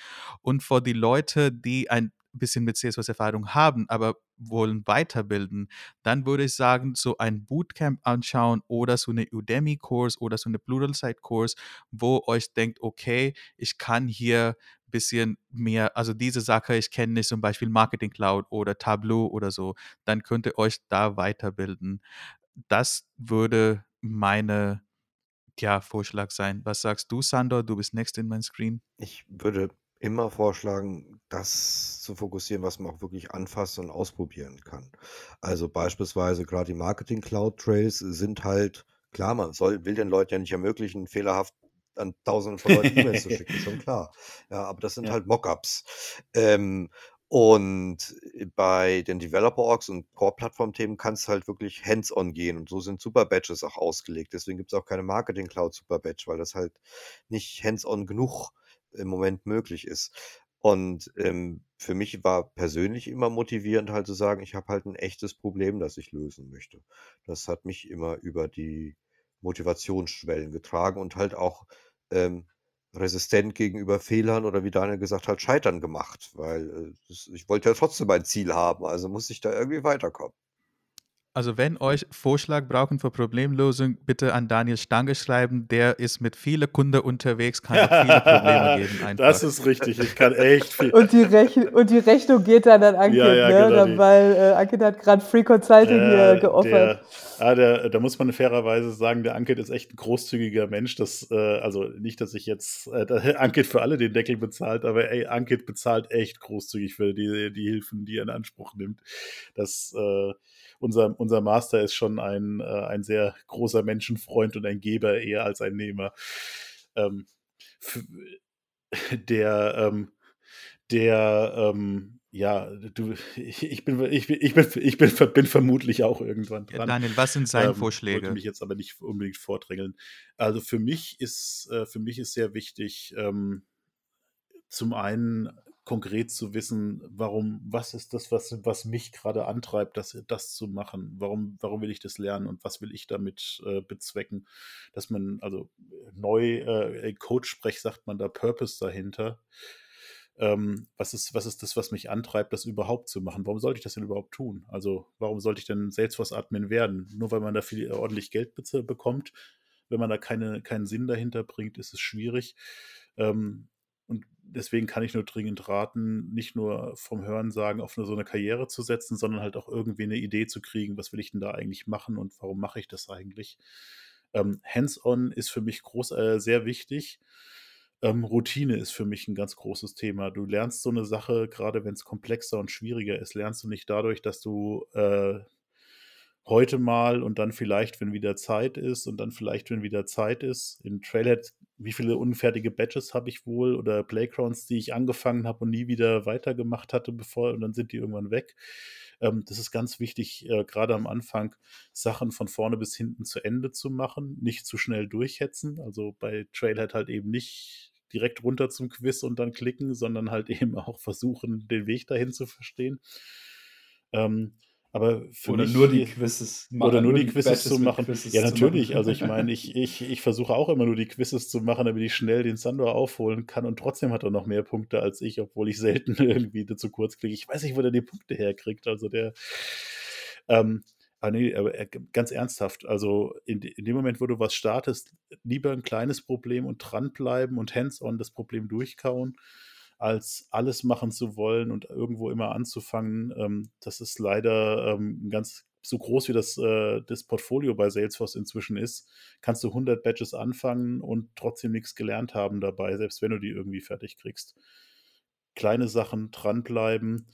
Und für die Leute, die ein bisschen mit CSS-Erfahrung haben, aber wollen weiterbilden, dann würde ich sagen, so ein Bootcamp anschauen oder so eine Udemy-Kurs oder so eine Pluralsight-Kurs, wo euch denkt, okay, ich kann hier ein bisschen mehr, also diese Sache, ich kenne nicht zum Beispiel Marketing Cloud oder Tableau oder so, dann könnt ihr euch da weiterbilden. Das würde meine ja, Vorschlag sein. Was sagst du, Sandor? Du bist next in mein Screen. Ich würde immer vorschlagen, das zu fokussieren, was man auch wirklich anfassen und ausprobieren kann. Also beispielsweise gerade die Marketing Cloud Trails sind halt, klar, man soll, will den Leuten ja nicht ermöglichen, fehlerhaft an tausenden von Leuten E-Mails zu schicken, schon klar. Ja, aber das sind Ja. halt Mockups. Ähm, und bei den Developer-Orgs und Core-Plattform-Themen kannst du halt wirklich hands-on gehen. Und so sind Super-Badges auch ausgelegt. Deswegen gibt es auch keine Marketing Cloud Super-Badge, weil das halt nicht hands-on genug im Moment möglich ist. Und ähm, für mich war persönlich immer motivierend, halt zu sagen, ich habe halt ein echtes Problem, das ich lösen möchte. Das hat mich immer über die Motivationsschwellen getragen und halt auch ähm, resistent gegenüber Fehlern oder wie Daniel gesagt hat, Scheitern gemacht, weil äh, das, ich wollte ja trotzdem ein Ziel haben, also muss ich da irgendwie weiterkommen. Also wenn euch Vorschlag brauchen für Problemlösung, bitte an Daniel Stange schreiben. Der ist mit vielen Kunden unterwegs, kann auch viele Probleme geben. Einfach. Das ist richtig. Ich kann echt viel. Und die, Rech und die Rechnung geht dann an Ankit, Ja, ja, ne? genau, Dann, die- weil äh, Ankit hat gerade Free Consulting hier geoffert. Der, ah, der, da muss man fairerweise sagen, der Ankit ist echt ein großzügiger Mensch. Das, äh, also nicht, dass ich jetzt äh, Ankit für alle den Deckel bezahlt, aber ey, Ankit bezahlt echt großzügig für die, die Hilfen, die er in Anspruch nimmt. Das, äh, unser, unser Master ist schon ein, äh, ein sehr großer Menschenfreund und ein Geber eher als ein Nehmer. Ähm, der, ähm, der, ähm, ja, du, ich, ich, bin, ich, bin, ich, bin, ich bin, bin vermutlich auch irgendwann dran. Daniel, was sind seine Ähm, Vorschläge? Wollte mich jetzt aber nicht unbedingt vordrängeln. Also für mich ist, äh, für mich ist sehr wichtig, ähm, zum einen konkret zu wissen, warum, was ist das, was, was mich gerade antreibt, das, das zu machen? Warum, warum will ich das lernen und was will ich damit äh, bezwecken? Dass man, also neu äh, Code-Sprech sagt man da Purpose dahinter. Ähm, was, ist, was ist das, was mich antreibt, das überhaupt zu machen? Warum sollte ich das denn überhaupt tun? Also, warum sollte ich denn Salesforce-Admin werden? Nur weil man da viel ordentlich Geld bekommt. Wenn man da keine, keinen Sinn dahinter bringt, ist es schwierig. Ähm, und deswegen kann ich nur dringend raten, nicht nur vom Hören sagen, auf so eine Karriere zu setzen, sondern halt auch irgendwie eine Idee zu kriegen, was will ich denn da eigentlich machen und warum mache ich das eigentlich? Ähm, Hands-on ist für mich groß, äh, sehr wichtig. Ähm, Routine ist für mich ein ganz großes Thema. Du lernst so eine Sache, gerade wenn es komplexer und schwieriger ist, lernst du nicht dadurch, dass du äh, heute mal und dann vielleicht, wenn wieder Zeit ist und dann vielleicht, wenn wieder Zeit ist. In Trailhead, wie viele unfertige Badges habe ich wohl oder Playgrounds, die ich angefangen habe und nie wieder weitergemacht hatte, bevor und dann sind die irgendwann weg. Ähm, das ist ganz wichtig, äh, gerade am Anfang Sachen von vorne bis hinten zu Ende zu machen, nicht zu schnell durchhetzen. Also bei Trailhead halt eben nicht direkt runter zum Quiz und dann klicken, sondern halt eben auch versuchen, den Weg dahin zu verstehen. Ähm, aber Oder nur die Quizzes oder nur die Quizzes zu machen. Quizzes ja, natürlich. machen. Also ich meine, ich, ich, ich versuche auch immer nur die Quizzes zu machen, damit ich schnell den Sandor aufholen kann und trotzdem hat er noch mehr Punkte als ich, obwohl ich selten irgendwie zu kurz kriege. Ich weiß nicht, wo der die Punkte herkriegt. Also der, ähm, aber nee, aber äh, ganz ernsthaft, also in, in dem Moment, wo du was startest, lieber ein kleines Problem und dranbleiben und hands-on das Problem durchkauen, als alles machen zu wollen und irgendwo immer anzufangen. Ähm, das ist leider ähm, ganz so groß wie das, äh, das Portfolio bei Salesforce inzwischen ist, kannst du 100 Badges anfangen und trotzdem nichts gelernt haben dabei, selbst wenn du die irgendwie fertig kriegst. Kleine Sachen dranbleiben,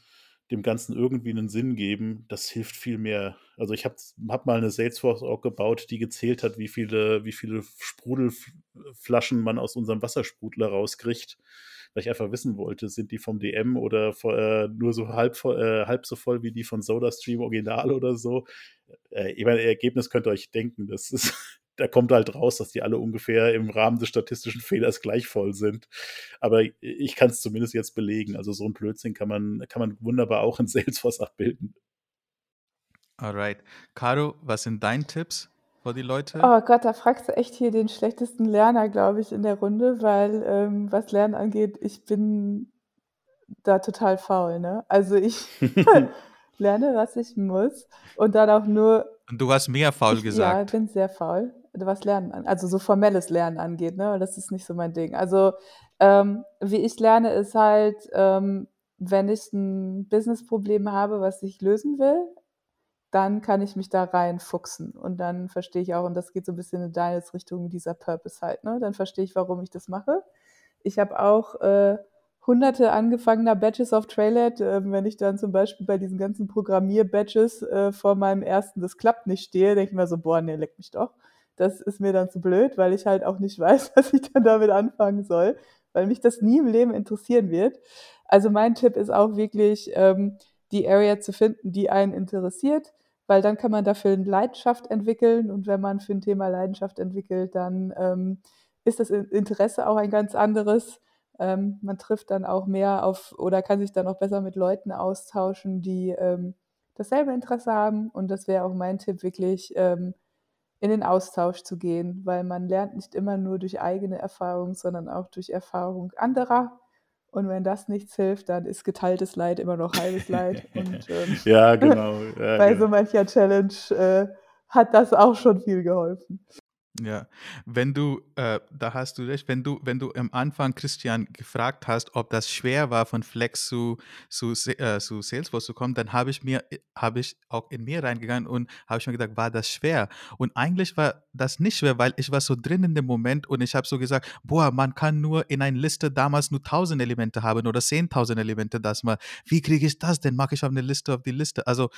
dem Ganzen irgendwie einen Sinn geben, das hilft viel mehr. Also ich habe hab mal eine Salesforce auch gebaut, die gezählt hat, wie viele, wie viele Sprudelflaschen man aus unserem Wassersprudler rauskriegt, weil ich einfach wissen wollte, sind die vom DM oder äh, nur so halb, äh, halb so voll wie die von SodaStream Original oder so. Äh, ich meine, Ergebnis könnt ihr euch denken, das ist, da kommt halt raus, dass die alle ungefähr im Rahmen des statistischen Fehlers gleich voll sind. Aber ich kann es zumindest jetzt belegen. Also so ein Blödsinn kann man, kann man wunderbar auch in Salesforce abbilden. Alright. Caro, was sind deine Tipps für die Leute? Oh Gott, da fragst du echt hier den schlechtesten Lerner, glaube ich, in der Runde, weil ähm, was Lernen angeht, ich bin da total faul. Ne? Also ich lerne, was ich muss und dann auch nur Und du hast mehr faul Ich, ja, gesagt. bin sehr faul, was Lernen an, also so formelles Lernen angeht, ne? Das ist nicht so mein Ding. Also ähm, wie ich lerne, ist halt, ähm, wenn ich ein Businessproblem habe, was ich lösen will, dann kann ich mich da reinfuchsen und dann verstehe ich auch, und das geht so ein bisschen in deine Richtung, dieser Purpose halt, ne? Dann verstehe ich, warum ich das mache. Ich habe auch äh, hunderte angefangener Badges auf Trailhead. Ähm, wenn ich dann zum Beispiel bei diesen ganzen Programmier-Badges äh, vor meinem ersten, das klappt nicht, stehe, denke ich mir so, boah, nee, leck mich doch. Das ist mir dann zu blöd, weil ich halt auch nicht weiß, was ich dann damit anfangen soll, weil mich das nie im Leben interessieren wird. Also mein Tipp ist auch wirklich, ähm, die Area zu finden, die einen interessiert, weil dann kann man dafür eine Leidenschaft entwickeln und wenn man für ein Thema Leidenschaft entwickelt, dann ähm, ist das Interesse auch ein ganz anderes. Ähm, man trifft dann auch mehr auf oder kann sich dann auch besser mit Leuten austauschen, die ähm, dasselbe Interesse haben. Und das wäre auch mein Tipp, wirklich ähm, in den Austausch zu gehen, weil man lernt nicht immer nur durch eigene Erfahrung, sondern auch durch Erfahrung anderer. Und wenn das nichts hilft, dann ist geteiltes Leid immer noch halbes Leid. Und ähm, ja, genau. Ja, bei genau. so mancher Challenge äh, hat das auch schon viel geholfen. Ja, wenn du, äh, da hast du recht, wenn du, wenn du am Anfang Christian gefragt hast, ob das schwer war, von Flex zu, zu, äh, zu Salesforce zu kommen, dann habe ich mir, habe ich auch in mir reingegangen und habe ich mir gedacht, war das schwer? Und eigentlich war das nicht schwer, weil ich war so drin in dem Moment und ich habe so gesagt, boah, man kann nur in einer Liste damals nur 1000 Elemente haben oder 10.000 Elemente das mal. Wie kriege ich das denn? Mache ich auf eine Liste auf die Liste? Also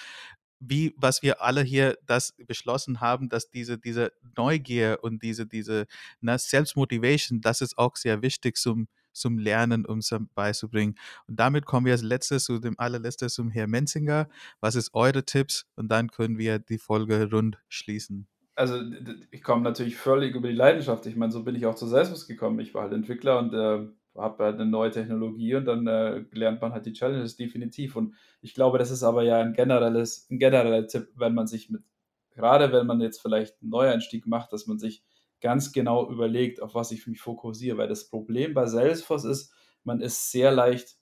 wie, was wir alle hier das beschlossen haben, dass diese, diese Neugier und diese, diese ne, Selbstmotivation, das ist auch sehr wichtig zum, zum Lernen, um es beizubringen. Und damit kommen wir als letztes zu dem allerletztes zum Herrn Menzinger. Was ist eure Tipps? Und dann können wir die Folge rund schließen. Also ich komme natürlich völlig über die Leidenschaft. Ich meine, so bin ich auch zu Selbstbewusst gekommen. Ich war halt Entwickler und äh, habe halt eine neue Technologie und dann äh, lernt man halt die Challenges definitiv. Und ich glaube, das ist aber ja ein generelles, ein genereller Tipp, wenn man sich mit, gerade wenn man jetzt vielleicht einen Neueinstieg macht, dass man sich ganz genau überlegt, auf was ich mich fokussiere. Weil das Problem bei Salesforce ist, man ist sehr leicht,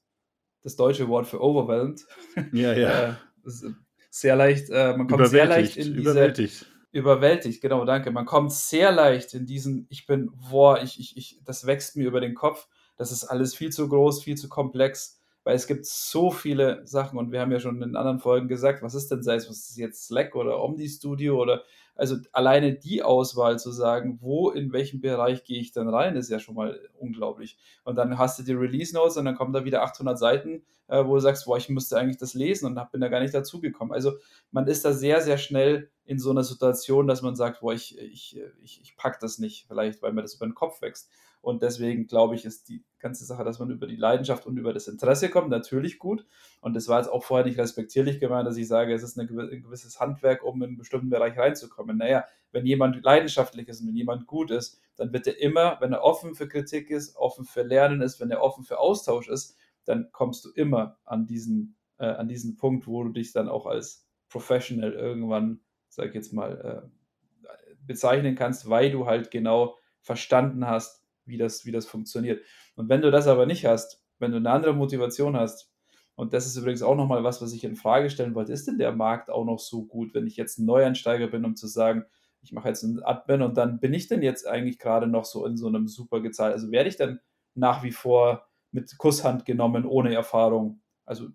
das deutsche Wort für overwhelmed. Ja, ja. Äh, sehr leicht, äh, man kommt sehr leicht in diese, überwältigt. Überwältigt, genau, danke. Man kommt sehr leicht in diesen, ich bin, boah, ich, ich, ich, das wächst mir über den Kopf das ist alles viel zu groß, viel zu komplex, weil es gibt so viele Sachen und wir haben ja schon in anderen Folgen gesagt, was ist denn sei es, was ist jetzt Slack oder Omni Studio oder also alleine die Auswahl zu sagen, wo, in welchem Bereich gehe ich denn rein, ist ja schon mal unglaublich. Und dann hast du die Release Notes und dann kommen da wieder 800 Seiten, äh, wo du sagst, boah, ich müsste eigentlich das lesen und bin da gar nicht dazugekommen. Also man ist da sehr, sehr schnell in so einer Situation, dass man sagt, boah, ich, ich, ich, ich pack das nicht, vielleicht, weil mir das über den Kopf wächst. Und deswegen glaube ich, ist die ganze Sache, dass man über die Leidenschaft und über das Interesse kommt, natürlich gut. Und das war jetzt auch vorher nicht respektierlich gemeint, dass ich sage, es ist ein gewisses Handwerk, um in einen bestimmten Bereich reinzukommen. Naja, wenn jemand leidenschaftlich ist und wenn jemand gut ist, dann wird er immer, wenn er offen für Kritik ist, offen für Lernen ist, wenn er offen für Austausch ist, dann kommst du immer an diesen, äh, an diesen Punkt, wo du dich dann auch als Professional irgendwann, sag ich jetzt mal, äh, bezeichnen kannst, weil du halt genau verstanden hast, wie das, wie das funktioniert. Und wenn du das aber nicht hast, wenn du eine andere Motivation hast, und das ist übrigens auch nochmal was, was ich in Frage stellen wollte, ist denn der Markt auch noch so gut, wenn ich jetzt ein Neueinsteiger bin, um zu sagen, ich mache jetzt einen Admin und dann bin ich denn jetzt eigentlich gerade noch so in so einem super gezahlt, also werde ich dann nach wie vor mit Kusshand genommen, ohne Erfahrung. Also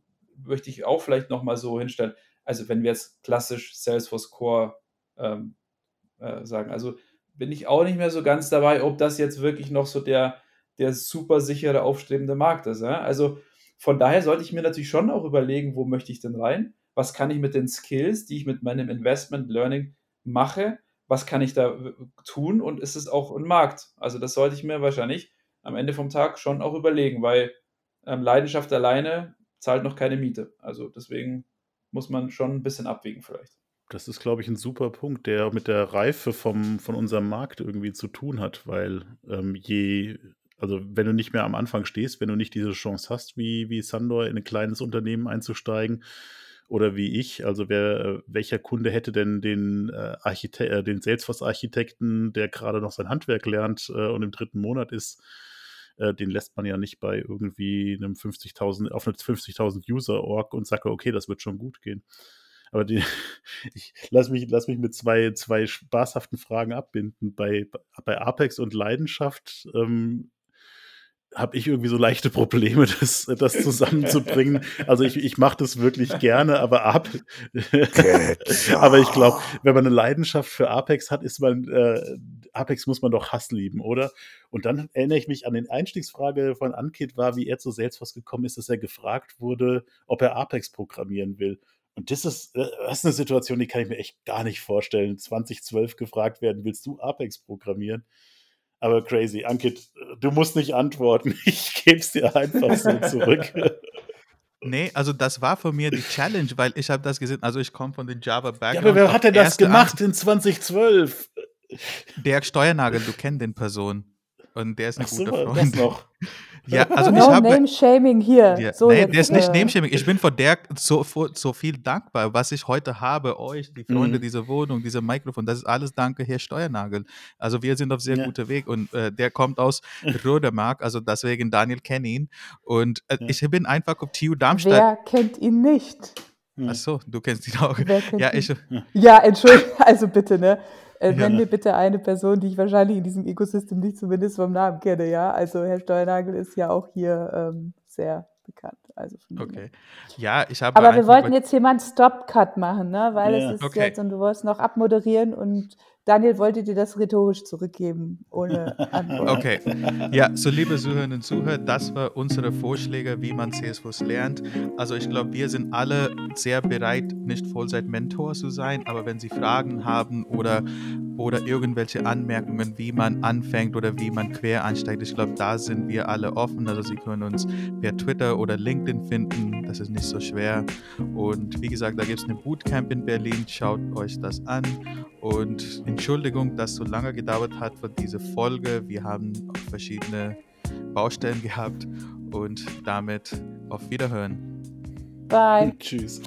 möchte ich auch vielleicht nochmal so hinstellen, also wenn wir jetzt klassisch Salesforce Core ähm, äh, sagen, also bin ich auch nicht mehr so ganz dabei, ob das jetzt wirklich noch so der, der super sichere, aufstrebende Markt ist. Ja? Also von daher sollte ich mir natürlich schon auch überlegen, wo möchte ich denn rein? Was kann ich mit den Skills, die ich mit meinem Investment Learning mache, was kann ich da tun und ist es auch ein Markt? Also das sollte ich mir wahrscheinlich am Ende vom Tag schon auch überlegen, weil ähm, Leidenschaft alleine zahlt noch keine Miete. Also deswegen muss man schon ein bisschen abwägen vielleicht. Das ist, glaube ich, ein super Punkt, der mit der Reife vom, von unserem Markt irgendwie zu tun hat, weil ähm, je, also wenn du nicht mehr am Anfang stehst, wenn du nicht diese Chance hast, wie, wie Sandor in ein kleines Unternehmen einzusteigen, oder wie ich, also wer, welcher Kunde hätte denn den, äh, Archite äh, den Salesforce-Architekten, der gerade noch sein Handwerk lernt äh, und im dritten Monat ist, äh, den lässt man ja nicht bei irgendwie einem 50.000, auf einer 50.000 User-Org und sagt, okay, das wird schon gut gehen. Aber die, ich lass mich, lass mich mit zwei, zwei spaßhaften Fragen abbinden. Bei, bei Apex und Leidenschaft, ähm, habe ich irgendwie so leichte Probleme, das, das zusammenzubringen. Also ich, ich mache das wirklich gerne, aber ab. aber ich glaube, wenn man eine Leidenschaft für Apex hat, ist man äh, Apex muss man doch Hass lieben, oder? Und dann erinnere ich mich an den Einstiegsfrage von Ankit war, wie er zu Salesforce gekommen ist, dass er gefragt wurde, ob er Apex programmieren will. Und das ist, äh, das ist eine Situation, die kann ich mir echt gar nicht vorstellen. 2012 gefragt werden, willst du Apex programmieren? Aber crazy. Ankit, du musst nicht antworten. Ich gebe es dir einfach so zurück. Nee, also das war für mir die Challenge, weil ich habe das gesehen, also ich komme von den Java Background. Ja, aber wer hat denn das gemacht in 2012? Der Steuernagel, du kennst den Person. Und der ist ein Ach guter so, Freund. das noch. Ja, also no ich habe. Name-Shaming hier. Ja, so nee, jetzt, der ist nicht äh, Name-Shaming. Ich bin vor der so, so viel dankbar, was ich heute habe, euch, die Freunde, Mhm. diese Wohnung, diese Mikrofon, das ist alles danke Herr Steuernagel. Also wir sind auf sehr Ja. guter Weg und äh, der kommt aus Rodermark, also deswegen Daniel kennt ihn. Und äh, Ja. ich bin einfach auf TU Darmstadt. Wer kennt ihn nicht? Hm. Ach so, du kennst ihn auch. Wer kennt Ja, ihn? ich, Ja, Entschuldigung, also bitte, ne? Äh, Ja. Nenn mir bitte eine Person, die ich wahrscheinlich in diesem Ecosystem nicht zumindest vom Namen kenne, ja? Also Herr Steuernagel ist ja auch hier ähm, sehr bekannt. Also okay. Ja, ich habe Aber wir wollten jetzt hier mal einen Stop-Cut machen, ne? Weil Ja. es ist Okay. jetzt und du wolltest noch abmoderieren und Daniel wollte dir das rhetorisch zurückgeben, ohne Antwort. Okay. Ja, so liebe Zuhörerinnen und Zuhörer, das war unsere Vorschläge, wie man CSFOs lernt. Also ich glaube, wir sind alle sehr bereit, nicht Vollzeit-Mentor zu sein, aber wenn Sie Fragen haben oder, oder irgendwelche Anmerkungen, wie man anfängt oder wie man quer einsteigt, ich glaube, da sind wir alle offen. Also Sie können uns per Twitter oder LinkedIn finden, das ist nicht so schwer. Und wie gesagt, da gibt es eine Bootcamp in Berlin, schaut euch das an. Und Entschuldigung, dass so lange gedauert hat für diese Folge. Wir haben verschiedene Baustellen gehabt und damit auf Wiederhören. Bye. Tschüss.